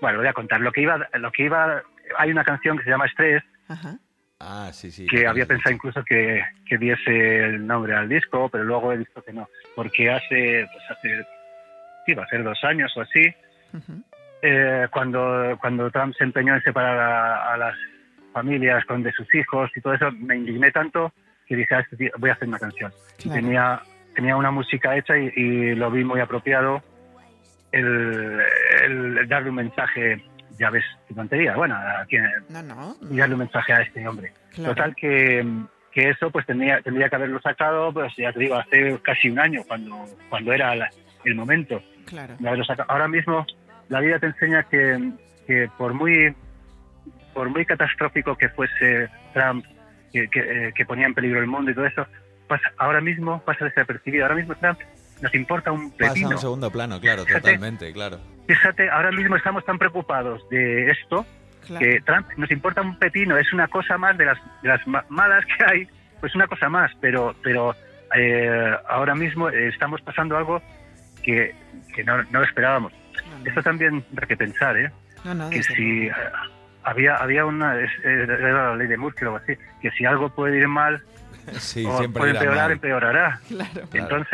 bueno, voy a contar. Lo que iba, lo que iba, hay una canción que se llama Estrés Ajá. Ah, sí, sí. que había pensado incluso que, que diese el nombre al disco, pero luego he visto que no, porque hace, pues hace, sí, va a ser dos años o así, Ujú. eh, cuando, cuando Trump se empeñó en separar a, a las familias con de sus hijos y todo eso, me indigné tanto que dije, "Ah, este voy a hacer una canción. Claro. Tenía, tenía una música hecha y, y lo vi muy apropiado el, el darle un mensaje, ya ves, qué tontería, bueno, No, no. y darle un mensaje a este hombre. Claro. Total que, que eso pues tendría, tendría que haberlo sacado, pues ya te digo, hace casi un año, cuando, cuando era la- el momento Claro. de haberlo sacado. Ahora mismo la vida te enseña que, que por muy por muy catastrófico que fuese Trump, que, que, eh, que ponía en peligro el mundo y todo eso, pasa, ahora mismo pasa desapercibido. Ahora mismo Trump nos importa un Pasa a pepino. un segundo plano, claro, Fíjate. totalmente, claro. Fíjate, ahora mismo estamos tan preocupados de esto claro. que Trump nos importa un pepino, es una cosa más de las, de las ma- malas que hay, pues una cosa más, pero, pero eh, ahora mismo estamos pasando algo que, que no, no esperábamos. No, no. Esto también hay que pensar, ¿eh? No, no, que si había, había una, es- era la ley de Murphy o algo así, que si algo puede ir mal Sí, o siempre puede empeorar, mal. empeorará. Claro. Claro.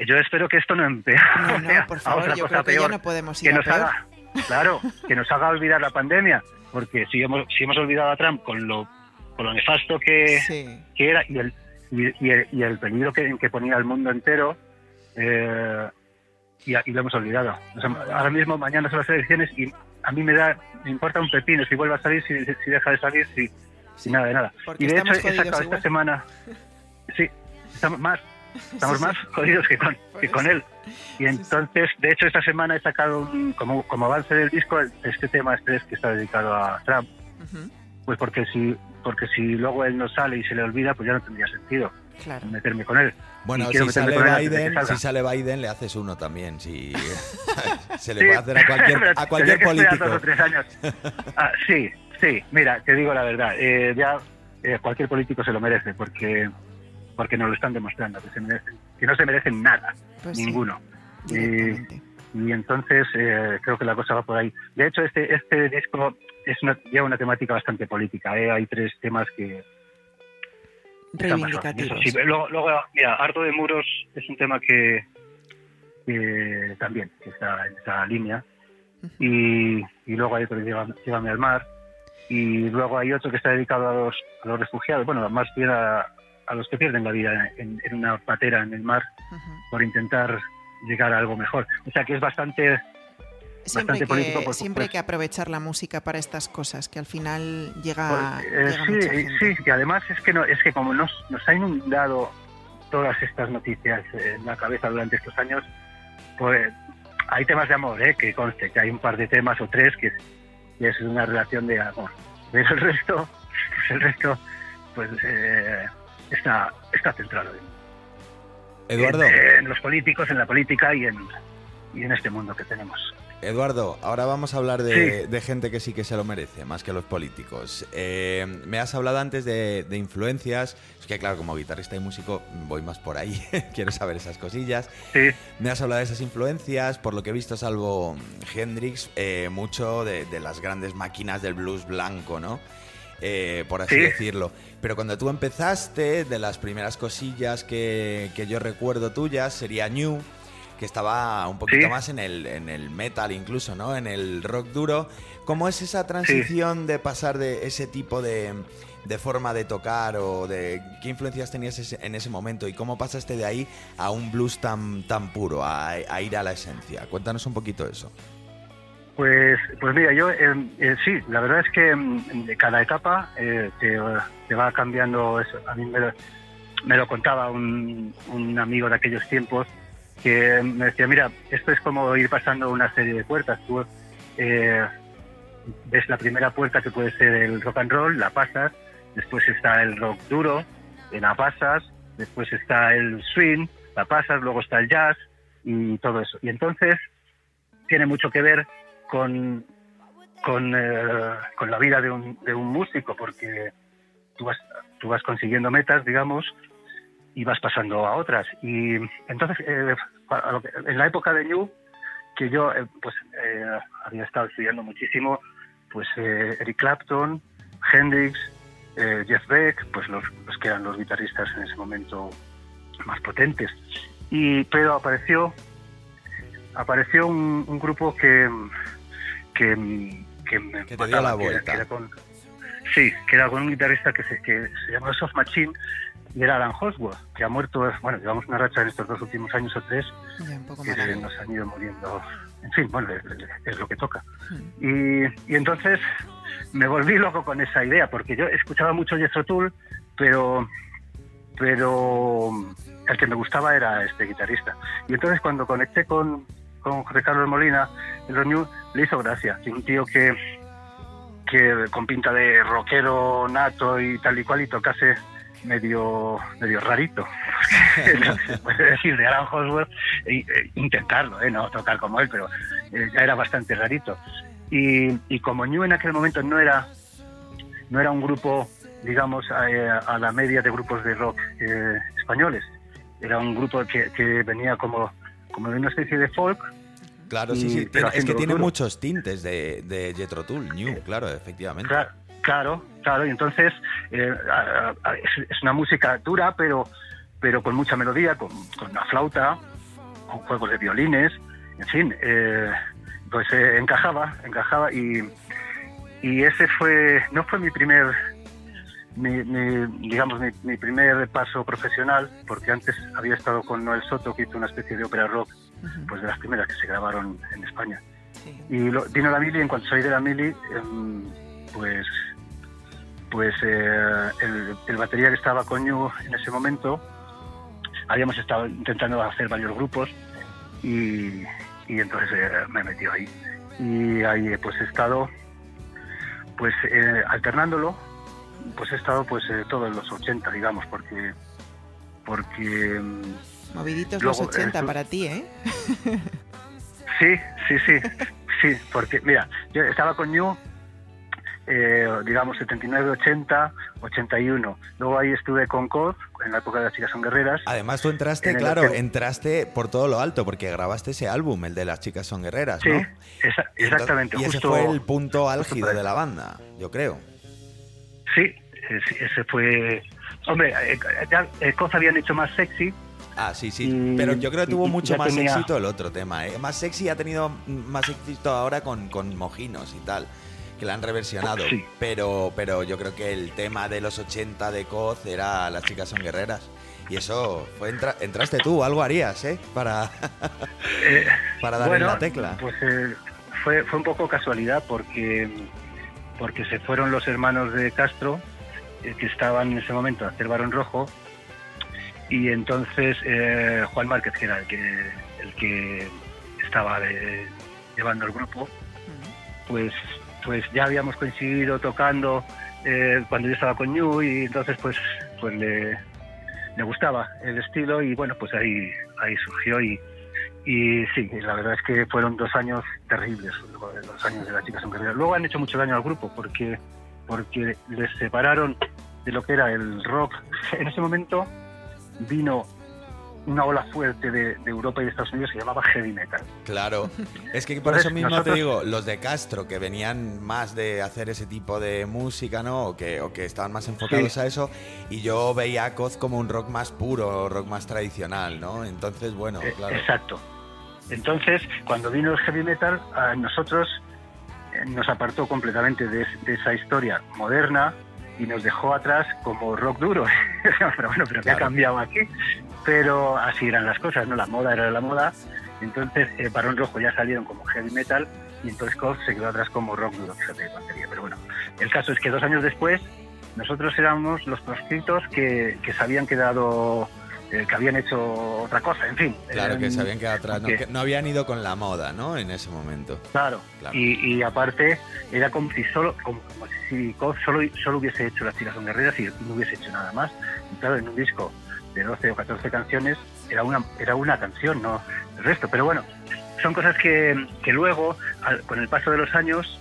Yo espero que esto no empeore. No, no, por a favor, otra yo cosa creo que ya peor no podemos ir que a nos peor. haga, claro, que nos haga olvidar la pandemia, porque si hemos, si hemos olvidado a Trump con lo, con lo nefasto que, Sí. que era y el, y, y el, y el peligro que, que ponía el mundo entero, eh, y, y lo hemos olvidado. O sea, ahora mismo, mañana son las elecciones y a mí me da, me importa un pepino si vuelve a salir, si, si deja de salir, si, nada de nada. Y de hecho, igual. esta semana, sí, estamos más, estamos Sí, sí. más jodidos que con, que con él. Y entonces, de hecho, esta semana he sacado un- como, como avance del disco este tema estrés que está dedicado a Trump, pues porque si porque si luego él no sale y se le olvida, pues ya no tendría sentido Claro. meterme con él. Bueno, si sale Biden, si sale Biden le haces uno también, si se le Sí, puede hacer a cualquier a cualquier político. dos o tres años. Ah, sí, sí, mira, te digo la verdad, eh, ya eh, cualquier político se lo merece porque porque nos lo están demostrando que se merecen, que no se merecen nada, Pues sí, ninguno. Y, directamente. y entonces eh, creo que la cosa va por ahí. De hecho, este este disco es una, lleva una temática bastante política. ¿eh? Hay tres temas que. Reivindicativos. Sí, luego, luego, mira, Harto de Muros es un tema que, que también que está en esa línea. Y, y luego hay otro que lleva Llévame al mar. Y luego hay otro que está dedicado a los, a los refugiados, bueno, más bien a, a los que pierden la vida en, en una patera en el mar Ujú. por intentar llegar a algo mejor. O sea que es bastante Siempre, bastante político, que, por siempre hay que aprovechar la música para estas cosas, que al final llega, Pues, eh, llega mucha sí, gente. sí, y además es que no, es que como nos, nos ha inundado todas estas noticias en la cabeza durante estos años, pues hay temas de amor, ¿eh? que conste, que hay un par de temas o tres que, que es una relación de amor. Pero el resto, pues el resto, pues eh, está, está centrado en, Eduardo, en, en los políticos, en la política y en, y en este mundo que tenemos. Eduardo, ahora vamos a hablar de, Sí. de gente que sí que se lo merece, más que los políticos. Eh, me has hablado antes de, de influencias. Es que, claro, como guitarrista y músico voy más por ahí. Quiero saber esas cosillas. Sí, Me has hablado de esas influencias, por lo que he visto, salvo Hendrix, eh, mucho de, de las grandes máquinas del blues blanco, ¿no? Eh, por así Sí. decirlo. Pero cuando tú empezaste, de las primeras cosillas que, que yo recuerdo tuyas, sería New, que estaba un poquito Sí. más en el, en el metal incluso, ¿no? En el rock duro. ¿Cómo es esa transición de pasar de ese tipo de, de forma de tocar o de qué influencias tenías ese- en ese momento y cómo pasaste de ahí a un blues tan, tan puro, a, a ir a la esencia? Cuéntanos un poquito eso. Pues, pues mira, yo eh, eh, sí, la verdad es que mm, cada etapa eh, te, te va cambiando eso. A mí me, me lo contaba un, un amigo de aquellos tiempos que me decía, mira, esto es como ir pasando una serie de puertas. Tú eh, ves la primera puerta que puede ser el rock and roll, la pasas, después está el rock duro, eh, la pasas, después está el swing, la pasas, luego está el jazz y todo eso. Y entonces tiene mucho que ver con, con, eh, con la vida de un, de un músico, porque tú vas, tú vas consiguiendo metas, digamos, y vas pasando a otras. Y entonces, eh, en la época de New, que yo eh, pues eh, había estado estudiando muchísimo, pues eh, Eric Clapton, Hendrix, eh, Jeff Beck, pues los, los que eran los guitarristas en ese momento más potentes. Y pero apareció apareció un, un grupo que que, que me Que te dio mataba, la vuelta. que era con- sí, que era con un guitarrista que se, que se llama Soft Machine y era Alan Hosworth, que ha muerto, bueno, llevamos una racha en estos dos últimos años o tres que nos han ido muriendo. En fin, bueno, es, es lo que toca. Hmm. Y, y entonces me volví loco con esa idea, porque yo escuchaba mucho Jethro Tull, pero, pero el que me gustaba era este guitarrista. Y entonces cuando conecté con, con José Carlos Molina en los New, le hizo gracia. Y un tío que, que con pinta de rockero nato y tal y cual y tocase medio medio rarito puede decir de Alan Hosworth e, e, intentarlo ¿eh? no tocar como él pero eh, ya era bastante rarito y, y como New en aquel momento no era no era un grupo digamos a, eh, a la media de grupos de rock eh, españoles era un grupo que, que venía como como de una especie de folk Claro, Y- sí, sí. tiene- es que tiene duro. muchos tintes de, de Jethro Tull, New, claro, efectivamente. Claro, claro, claro. Y entonces eh, es una música dura, pero, pero con mucha melodía, con, con una flauta, con juegos de violines, en fin, eh, pues eh, encajaba, encajaba y, y ese fue, no fue mi primer, mi, mi- digamos, mi, mi primer paso profesional, porque antes había estado con Noel Soto, que hizo una especie de ópera rock, Ujú, pues de las primeras que se grabaron en España. sí. Y lo- vino la mili, en cuanto salí de la mili, em, pues, pues eh, el, el batería que estaba con Ñu en ese momento, habíamos estado intentando hacer varios grupos y, y entonces eh, me metió ahí. Y ahí pues he estado pues eh, alternándolo, pues he estado pues eh, todos los 80, digamos, porque porque em, Moviditos Luego, los 80 eso- para ti, ¿eh? Sí, sí, sí, sí, porque mira, yo estaba con Ñu, eh, digamos 79, 80, 81. Luego ahí estuve con Cod, en la época de las chicas son guerreras. Además, tú entraste, En claro, entraste por todo lo alto, porque grabaste ese álbum, el de Las chicas son guerreras, Sí, ¿no? esa- exactamente. Y ese justo, fue el punto álgido de la banda, yo creo. Sí, eh, ese fue... Hombre, eh, ya eh, Cod habían hecho más sexy, Ah, sí, sí. Y- Pero yo creo que tuvo mucho más tenía- éxito el otro tema. ¿eh? Más sexy ha tenido más éxito ahora con, con Mojinos y tal, que la han reversionado. Sí. Pero, pero yo creo que el tema de los 80 de Coz era Las chicas son guerreras. Y eso, fue entra- entraste tú, algo harías, ¿eh? Para, Eh, para darle bueno, la tecla. Pues eh, fue, fue un poco casualidad porque, porque se fueron los hermanos de Castro, eh, que estaban en ese momento a hacer Barón Rojo, y entonces eh, Juan Márquez, que era el que, el que estaba de- llevando el grupo, pues, pues ya habíamos coincidido tocando eh, cuando yo estaba con Ñu y entonces pues, pues le, le gustaba el estilo y bueno, pues ahí, ahí surgió y, y sí, la verdad es que fueron dos años terribles, los años de las chicas en carrera. Luego han hecho mucho daño al grupo porque, porque les separaron de lo que era el rock. En ese momento vino una ola fuerte de, de Europa y de Estados Unidos que se llamaba heavy metal. Claro. Es que por Entonces, eso mismo te digo, los de Castro, que venían más de hacer ese tipo de música, ¿no? O que, o que estaban más enfocados Sí. a eso. Y yo veía a Coz como un rock más puro, rock más tradicional, ¿no? Entonces, bueno, Eh, claro. Exacto. Entonces, cuando vino el heavy metal, a nosotros eh, nos apartó completamente de, de esa historia moderna y nos dejó atrás como rock duro. pero bueno, pero ¿qué ha cambiado aquí? Pero así eran las cosas, ¿no? La moda era la moda. Entonces, eh, Barón Rojo ya salieron como heavy metal y entonces Coz se quedó atrás como rock duro. Pero bueno, el caso es que dos años después nosotros éramos los proscritos que, que se habían quedado, eh, que habían hecho otra cosa, en fin. Claro, que Eh, se habían quedado atrás, no, que- que no habían ido con la moda, ¿no? En ese momento. Claro, Claro. Y, y aparte era como si solo como, como si solo, solo hubiese hecho las chicas son guerreras y no hubiese hecho nada más. Y claro, en un disco de 12 o 14 canciones era una, era una canción, no el resto. Pero bueno, son cosas que, que luego, al- con el paso de los años,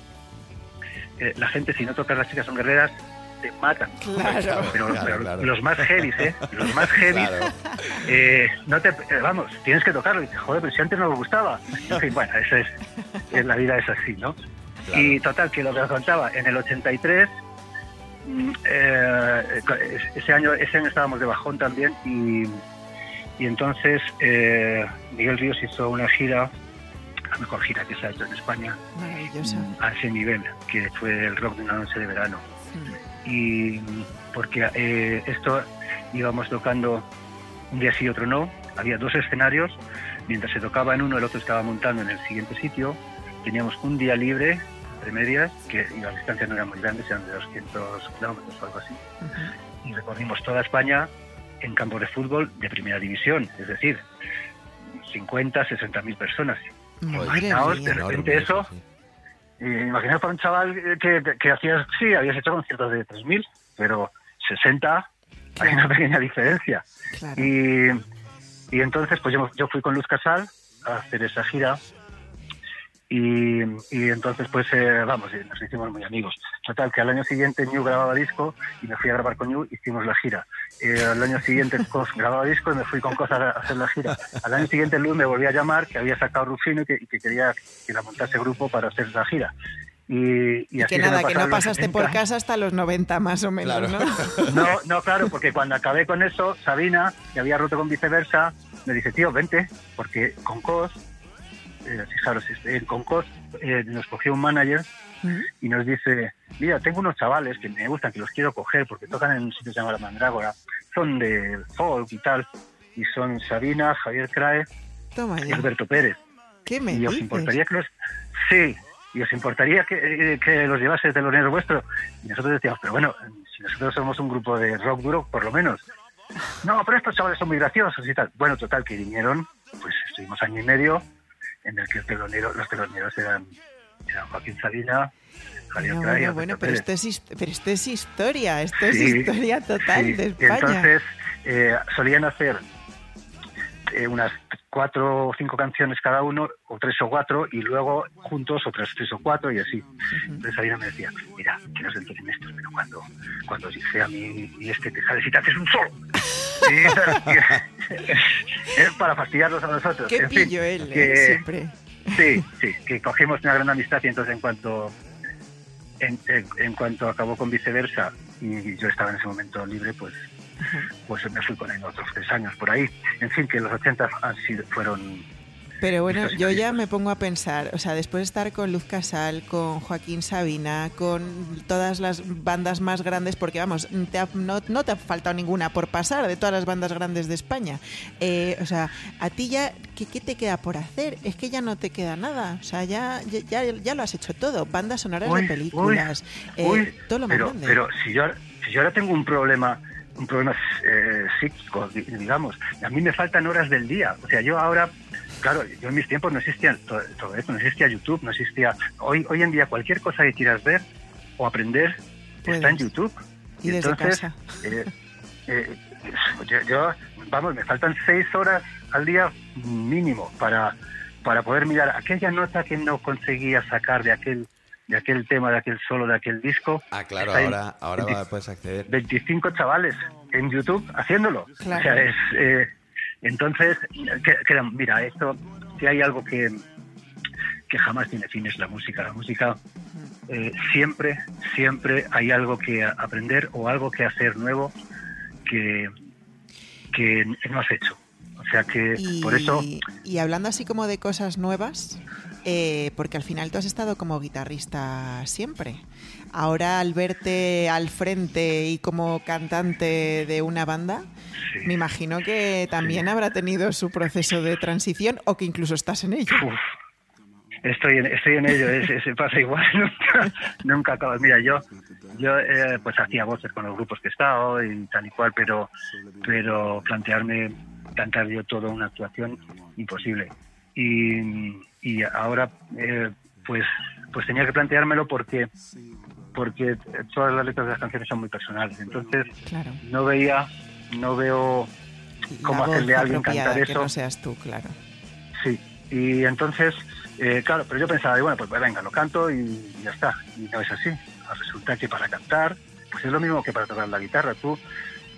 eh, la gente si no tocas las chicas son guerreras, te matan. Claro. Pero, Claro, pero claro. los más heavies, ¿eh? Los más heavies, Claro. eh, no te, eh, vamos, tienes que tocarlo. Y dices, joder, pero si antes no me gustaba. En fin, bueno, eso es, es- la vida es así, ¿no? Claro. Y total, que lo que os contaba, en el 83, mm, eh, ese, año, ese año estábamos de bajón también y, y entonces eh, Miguel Ríos hizo una gira, la mejor gira que se ha hecho en España, Maravillosa. a ese nivel, que fue el rock de una noche de verano y porque eh, esto íbamos tocando un día sí y otro no, había dos escenarios, mientras se tocaba en uno el otro estaba montando en el siguiente sitio, teníamos un día libre entre medias, que y las distancias no eran muy grandes, eran de 200 kilómetros o algo así, Ujú. y recorrimos toda España en campos de fútbol de primera división, es decir, 50, 60 mil personas. Imaginaos, de repente eso, sí. Y imaginaos para un chaval que, que, que hacías, sí, habías hecho conciertos de 3.000, pero 60, hay una pequeña diferencia. Claro. Y, y entonces, pues yo, yo fui con Luz Casal a hacer esa gira. Y, y entonces, pues eh, vamos, eh, nos hicimos muy amigos. Total, que al año siguiente New grababa disco y me fui a grabar con New, hicimos la gira. Eh, al año siguiente Cos grababa disco y me fui con Cos a, hacer la gira. Al año siguiente Luz me volvió a llamar, que había sacado Rufino y que, y que quería que la montase grupo para hacer la gira. Y, y Y así que nada, que no pasaste por 70. casa hasta los 90 más o menos, Claro. ¿no? No, no, claro, porque cuando acabé con eso, Sabina, que había roto con viceversa, me dice, tío, vente, porque con COS, eh, fijaros, eh, con COS eh, nos cogió un manager y nos dice, mira, tengo unos chavales que me gustan, que los quiero coger porque tocan en un sitio que se llama La Mandrágora, son de folk y tal, y son Sabina, Javier Crae Toma y. Alberto Pérez. ¿Qué me ¿Y os dices? importaría que los... Sí, y os importaría que, eh, que los llevase de telonero vuestro. Y nosotros decíamos, pero bueno, si nosotros somos un grupo de rock duro, por lo menos. No, pero estos chavales son muy graciosos y tal. Bueno, total, que vinieron, pues estuvimos año y medio en el que el telonero, los teloneros eran, eran Joaquín Sabina, Javier y bueno, pero esto, es, hist- pero esto es historia, esto es historia total Sí, de y España. entonces eh, solían hacer eh, unas cuatro o cinco canciones cada uno, o tres o cuatro, y luego juntos otras tres o cuatro, y así. Entonces Sabina me decía, mira, que no se enteren estos, pero cuando, cuando sea mi, mi este te sales y te haces un solo. Y- es para fastidiarlos a nosotros. Qué En fin, pillo él, ¿eh? que- siempre. Sí, sí, que cogimos una gran amistad y entonces en cuanto en, en- en cuanto acabó con viceversa y yo estaba en ese momento libre, pues pues me fui con él otros tres años por ahí. En fin, que los 80 han sido, fueron... Pero bueno, yo ya me pongo a pensar, o sea, después de estar con Luz Casal, con Joaquín Sabina, con todas las bandas más grandes, porque vamos, te ha- no, no te ha faltado ninguna por pasar de todas las bandas grandes de España. Eh, o sea, a ti ya, ¿qué, qué te queda por hacer? Es que ya no te queda nada. O sea, ya, ya, ya lo has hecho todo. Bandas sonoras Uy, de películas, eh, uy, todo lo más pero, grande. pero si yo, si yo ahora tengo un problema un problema eh, psíquico, di- digamos, a mí me faltan horas del día. O sea, yo ahora, claro, yo en mis tiempos no existía todo, todo esto, no existía YouTube, no existía... Hoy, hoy en día cualquier cosa que quieras ver o aprender está en Puedes. YouTube. Y desde entonces, casa. eh, eh, yo, yo, vamos, me faltan seis horas al día mínimo para, para poder mirar aquella nota que no conseguía sacar de aquel de aquel tema, de aquel solo, de aquel disco. Ah, claro, ahora, ahora 20 va- puedes acceder. 25 chavales en YouTube haciéndolo. Claro. O sea, es, eh, entonces, que- que- mira, esto, si hay algo que, que jamás tiene fin es la música. La música eh, siempre, siempre hay algo que aprender o algo que hacer nuevo que, que no has hecho. O sea que Y, por eso, y hablando así como de cosas nuevas, eh, porque al final tú has estado como guitarrista siempre. Ahora al verte al frente y como cantante de una banda, sí. me imagino que también habrá tenido su proceso de transición o que incluso estás en ello. Uf. Estoy en, estoy en ello, es- es- pasa igual, nunca, nunca acabas. Mira, yo, yo eh, pues hacía voces con los grupos que he estado y tal y cual, pero, pero plantearme cantar yo toda una actuación imposible. Y, y ahora, eh, pues, pues tenía que planteármelo porque, porque todas las letras de las canciones son muy personales. Entonces, Claro. no veía, no veo cómo hacerle a alguien cantar que eso. no seas tú, claro. Sí, y entonces, eh, claro, pero yo pensaba, bueno, pues venga, lo canto y ya está. Y no es así. Resulta que para cantar, pues es lo mismo que para tocar la guitarra. Tú,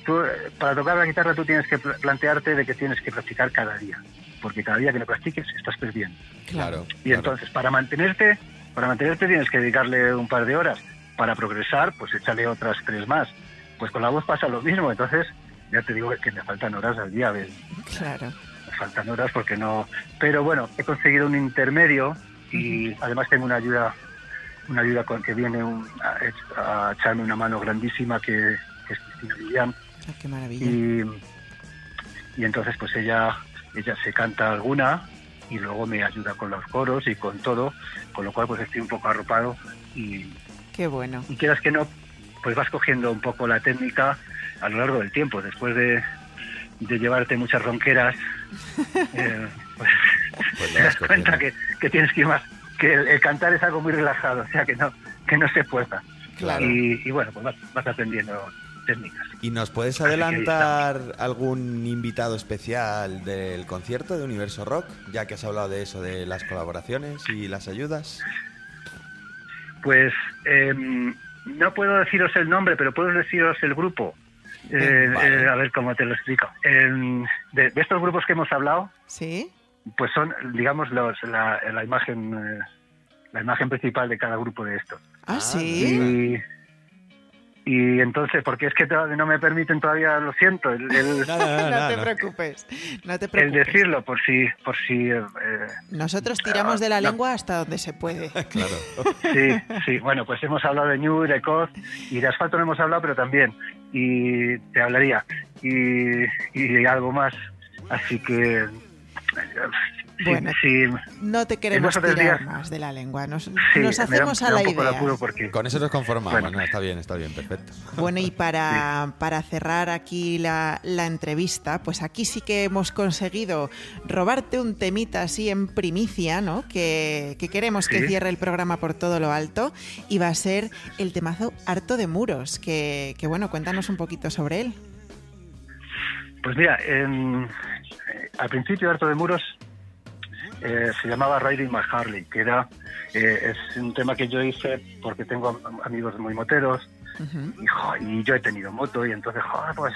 tú eh, para tocar la guitarra tú tienes que pl- plantearte de que tienes que practicar cada día, porque cada día que no practiques estás perdiendo. Claro. Y entonces, para mantenerte, para mantenerte tienes que dedicarle un par de horas. Para progresar, pues échale otras tres más. Pues con la voz pasa lo mismo. Entonces, ya te digo que me faltan horas al día. ¿ves? Claro. Me faltan horas porque no. Pero bueno, he conseguido un intermedio y además tengo una ayuda, una ayuda con que viene un- a, a echarme una mano grandísima que, que es Cristina Villán Ah, qué maravilla. y, y entonces pues ella ella se canta alguna y luego me ayuda con los coros y con todo, con lo cual pues estoy un poco arropado y, Qué bueno. y quieras que no, pues vas cogiendo un poco la técnica a lo largo del tiempo, después de, de llevarte muchas ronqueras, eh, pues, Pues te das cuenta que, que tienes que ir más, que el, el cantar es algo muy relajado, o sea que no, que no se fuerza. Claro. Y, y bueno, pues vas, vas aprendiendo técnicas. ¿Y nos puedes adelantar algún invitado especial del concierto de Universo Rock? Ya que has hablado de eso, de las colaboraciones y las ayudas. Pues em, no puedo deciros el nombre, pero puedo deciros el grupo. Eh, Vale. eh, a ver cómo te lo explico. Em, de, de estos grupos que hemos hablado, ¿Sí? pues son, digamos, los, la, la imagen eh, la imagen principal de cada grupo de estos. Ah, Ah, sí. Y, y entonces, porque es que todavía no me permiten todavía, lo siento, el, el- No, no, no, no, no, te preocupes. No te el decirlo, por si, por si, eh, Nosotros tiramos de la No. lengua hasta donde se puede. Claro. Sí, sí, bueno, pues hemos hablado de New, de COD y de asfalto no hemos hablado, pero también. Y te hablaría. Y, y algo más. Así que. Bueno. sí, No te queremos tirar días- más de la lengua. Nos, sí, nos me da- hacemos me a da la idea. porque. Con eso nos conformamos. Bueno. No, está bien, está bien, perfecto. Bueno, y para, para cerrar aquí la, la entrevista, pues aquí sí que hemos conseguido robarte un temita así en primicia, ¿no? Que, que queremos que cierre el programa por todo lo alto y va a ser el temazo Harto de Muros, que, que bueno, cuéntanos un poquito sobre él. Pues mira, en- eh, al principio Harto de Muros eh, se llamaba Riding My Harley, que era eh, es un tema que yo hice porque tengo am- amigos muy moteros Ujú. y, jo, y yo he tenido moto y entonces, joder, pues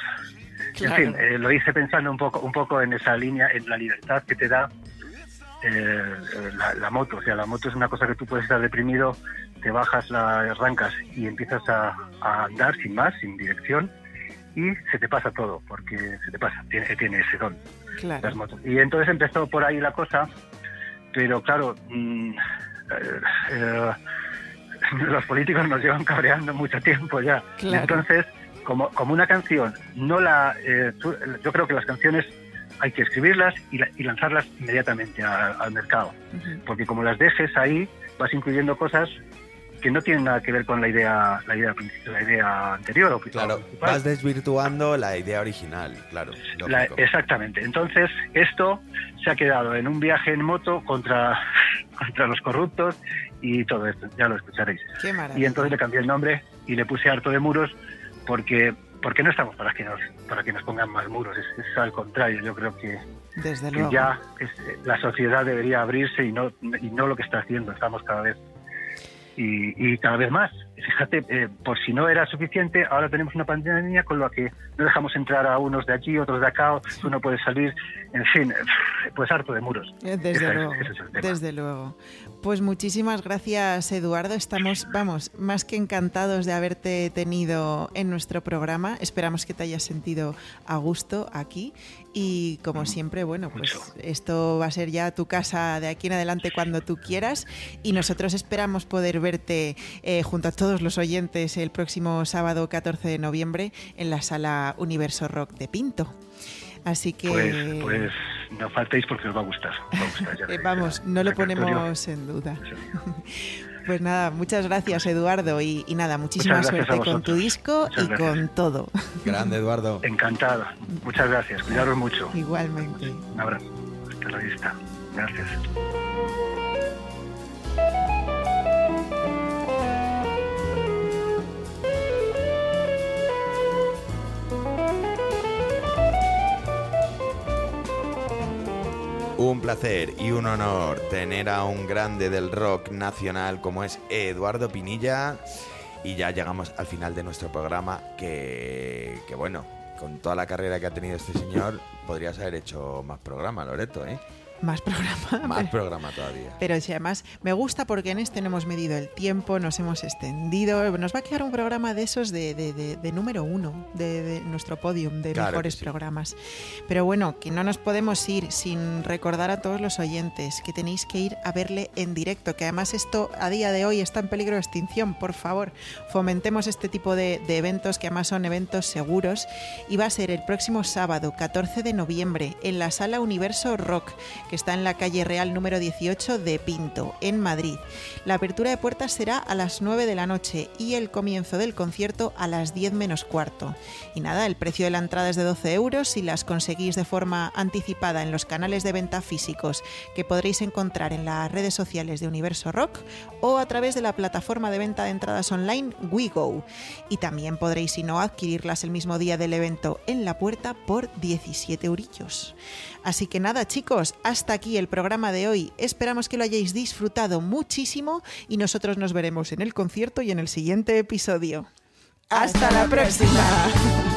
Claro. En fin, eh, lo hice pensando un poco, un poco en esa línea, en la libertad que te da eh, la, la moto. O sea, la moto es una cosa que tú puedes estar deprimido, te bajas, la arrancas y empiezas a, a andar sin más, sin dirección, y se te pasa todo, porque se te pasa, tiene, tiene ese don las Claro. motos. Y entonces empezó por ahí la cosa, pero claro, mm, eh, eh, los políticos nos llevan cabreando mucho tiempo ya. Claro. Entonces, como, como una canción, no la, eh, tú- yo creo que las canciones hay que escribirlas y, la- y lanzarlas inmediatamente a- al mercado, porque como las dejes ahí, vas incluyendo cosas que no tienen nada que ver con la idea, la idea, la idea anterior. o Claro, principal. vas desvirtuando la idea original, claro. La- exactamente. Entonces, esto se ha quedado en un viaje en moto contra, contra los corruptos y todo esto. Ya lo escucharéis. Qué Y entonces le cambié el nombre y le puse harto de muros porque porque no estamos para que nos para que nos pongan más muros. Es, es al contrario. Yo creo que, Desde que luego. ya es- la sociedad debería abrirse y no y no lo que está haciendo. Estamos cada vez y, y cada vez más. Fíjate, eh, por si no era suficiente, ahora tenemos una pandemia con la que no dejamos entrar a unos de allí, otros de acá, tú no puedes salir, en fin, pues harto de muros. Eh, Desde Ese luego, ese es desde luego. Pues muchísimas gracias, Eduardo. Estamos, vamos, más que encantados de haberte tenido en nuestro programa. Esperamos que te hayas sentido a gusto aquí. Y como siempre, bueno, pues esto va a ser ya tu casa de aquí en adelante cuando tú quieras. Y nosotros esperamos poder verte eh, junto a todos los oyentes el próximo sábado 14 de noviembre en la sala Universo Rock de Pinto. Así que... Pues, pues no faltéis porque os va a gustar. va a gustar, ya vamos, no lo ponemos en duda. Sí. Pues nada, muchas gracias Eduardo y, y nada, muchísima suerte con tu disco Muchas y gracias. con todo. Grande, Eduardo. Encantado. Muchas gracias. Cuidaros mucho. Igualmente. Un abrazo. Hasta la vista. Gracias. Un placer y un honor tener a un grande del rock nacional como es Eduardo Pinilla. Y ya llegamos al final de nuestro programa que, que bueno, con toda la carrera que ha tenido este señor, podrías haber hecho más programa, Loreto, ¿eh? Más programa. Más pero- programa todavía. Pero si además me gusta porque en este no hemos medido el tiempo, nos hemos extendido. Nos va a quedar un programa de esos de, de- de- de número uno, de, nuestro podium de Claro mejores sí. programas. Pero bueno, que no nos podemos ir sin recordar a todos los oyentes que tenéis que ir a verle en directo, que además esto a día de hoy está en peligro de extinción. Por favor, fomentemos este tipo de, de eventos que además son eventos seguros. Y va a ser el próximo sábado, 14 de noviembre, en la sala Universo Rock, que está en la calle Real número 18 de Pinto, en Madrid. La apertura de puertas será a las 9 de la noche y el comienzo del concierto a las 10 menos cuarto. Y nada, el precio de la entrada es de 12 euros si las conseguís de forma anticipada en los canales de venta físicos que podréis encontrar en las redes sociales de Universo Rock o a través de la plataforma de venta de entradas online WeGo. Y también podréis, si no, adquirirlas el mismo día del evento en la puerta por 17 eurillos. Así que nada, chicos, hasta aquí el programa de hoy. Esperamos que lo hayáis disfrutado muchísimo y nosotros nos veremos en el concierto y en el siguiente episodio. ¡Hasta la próxima!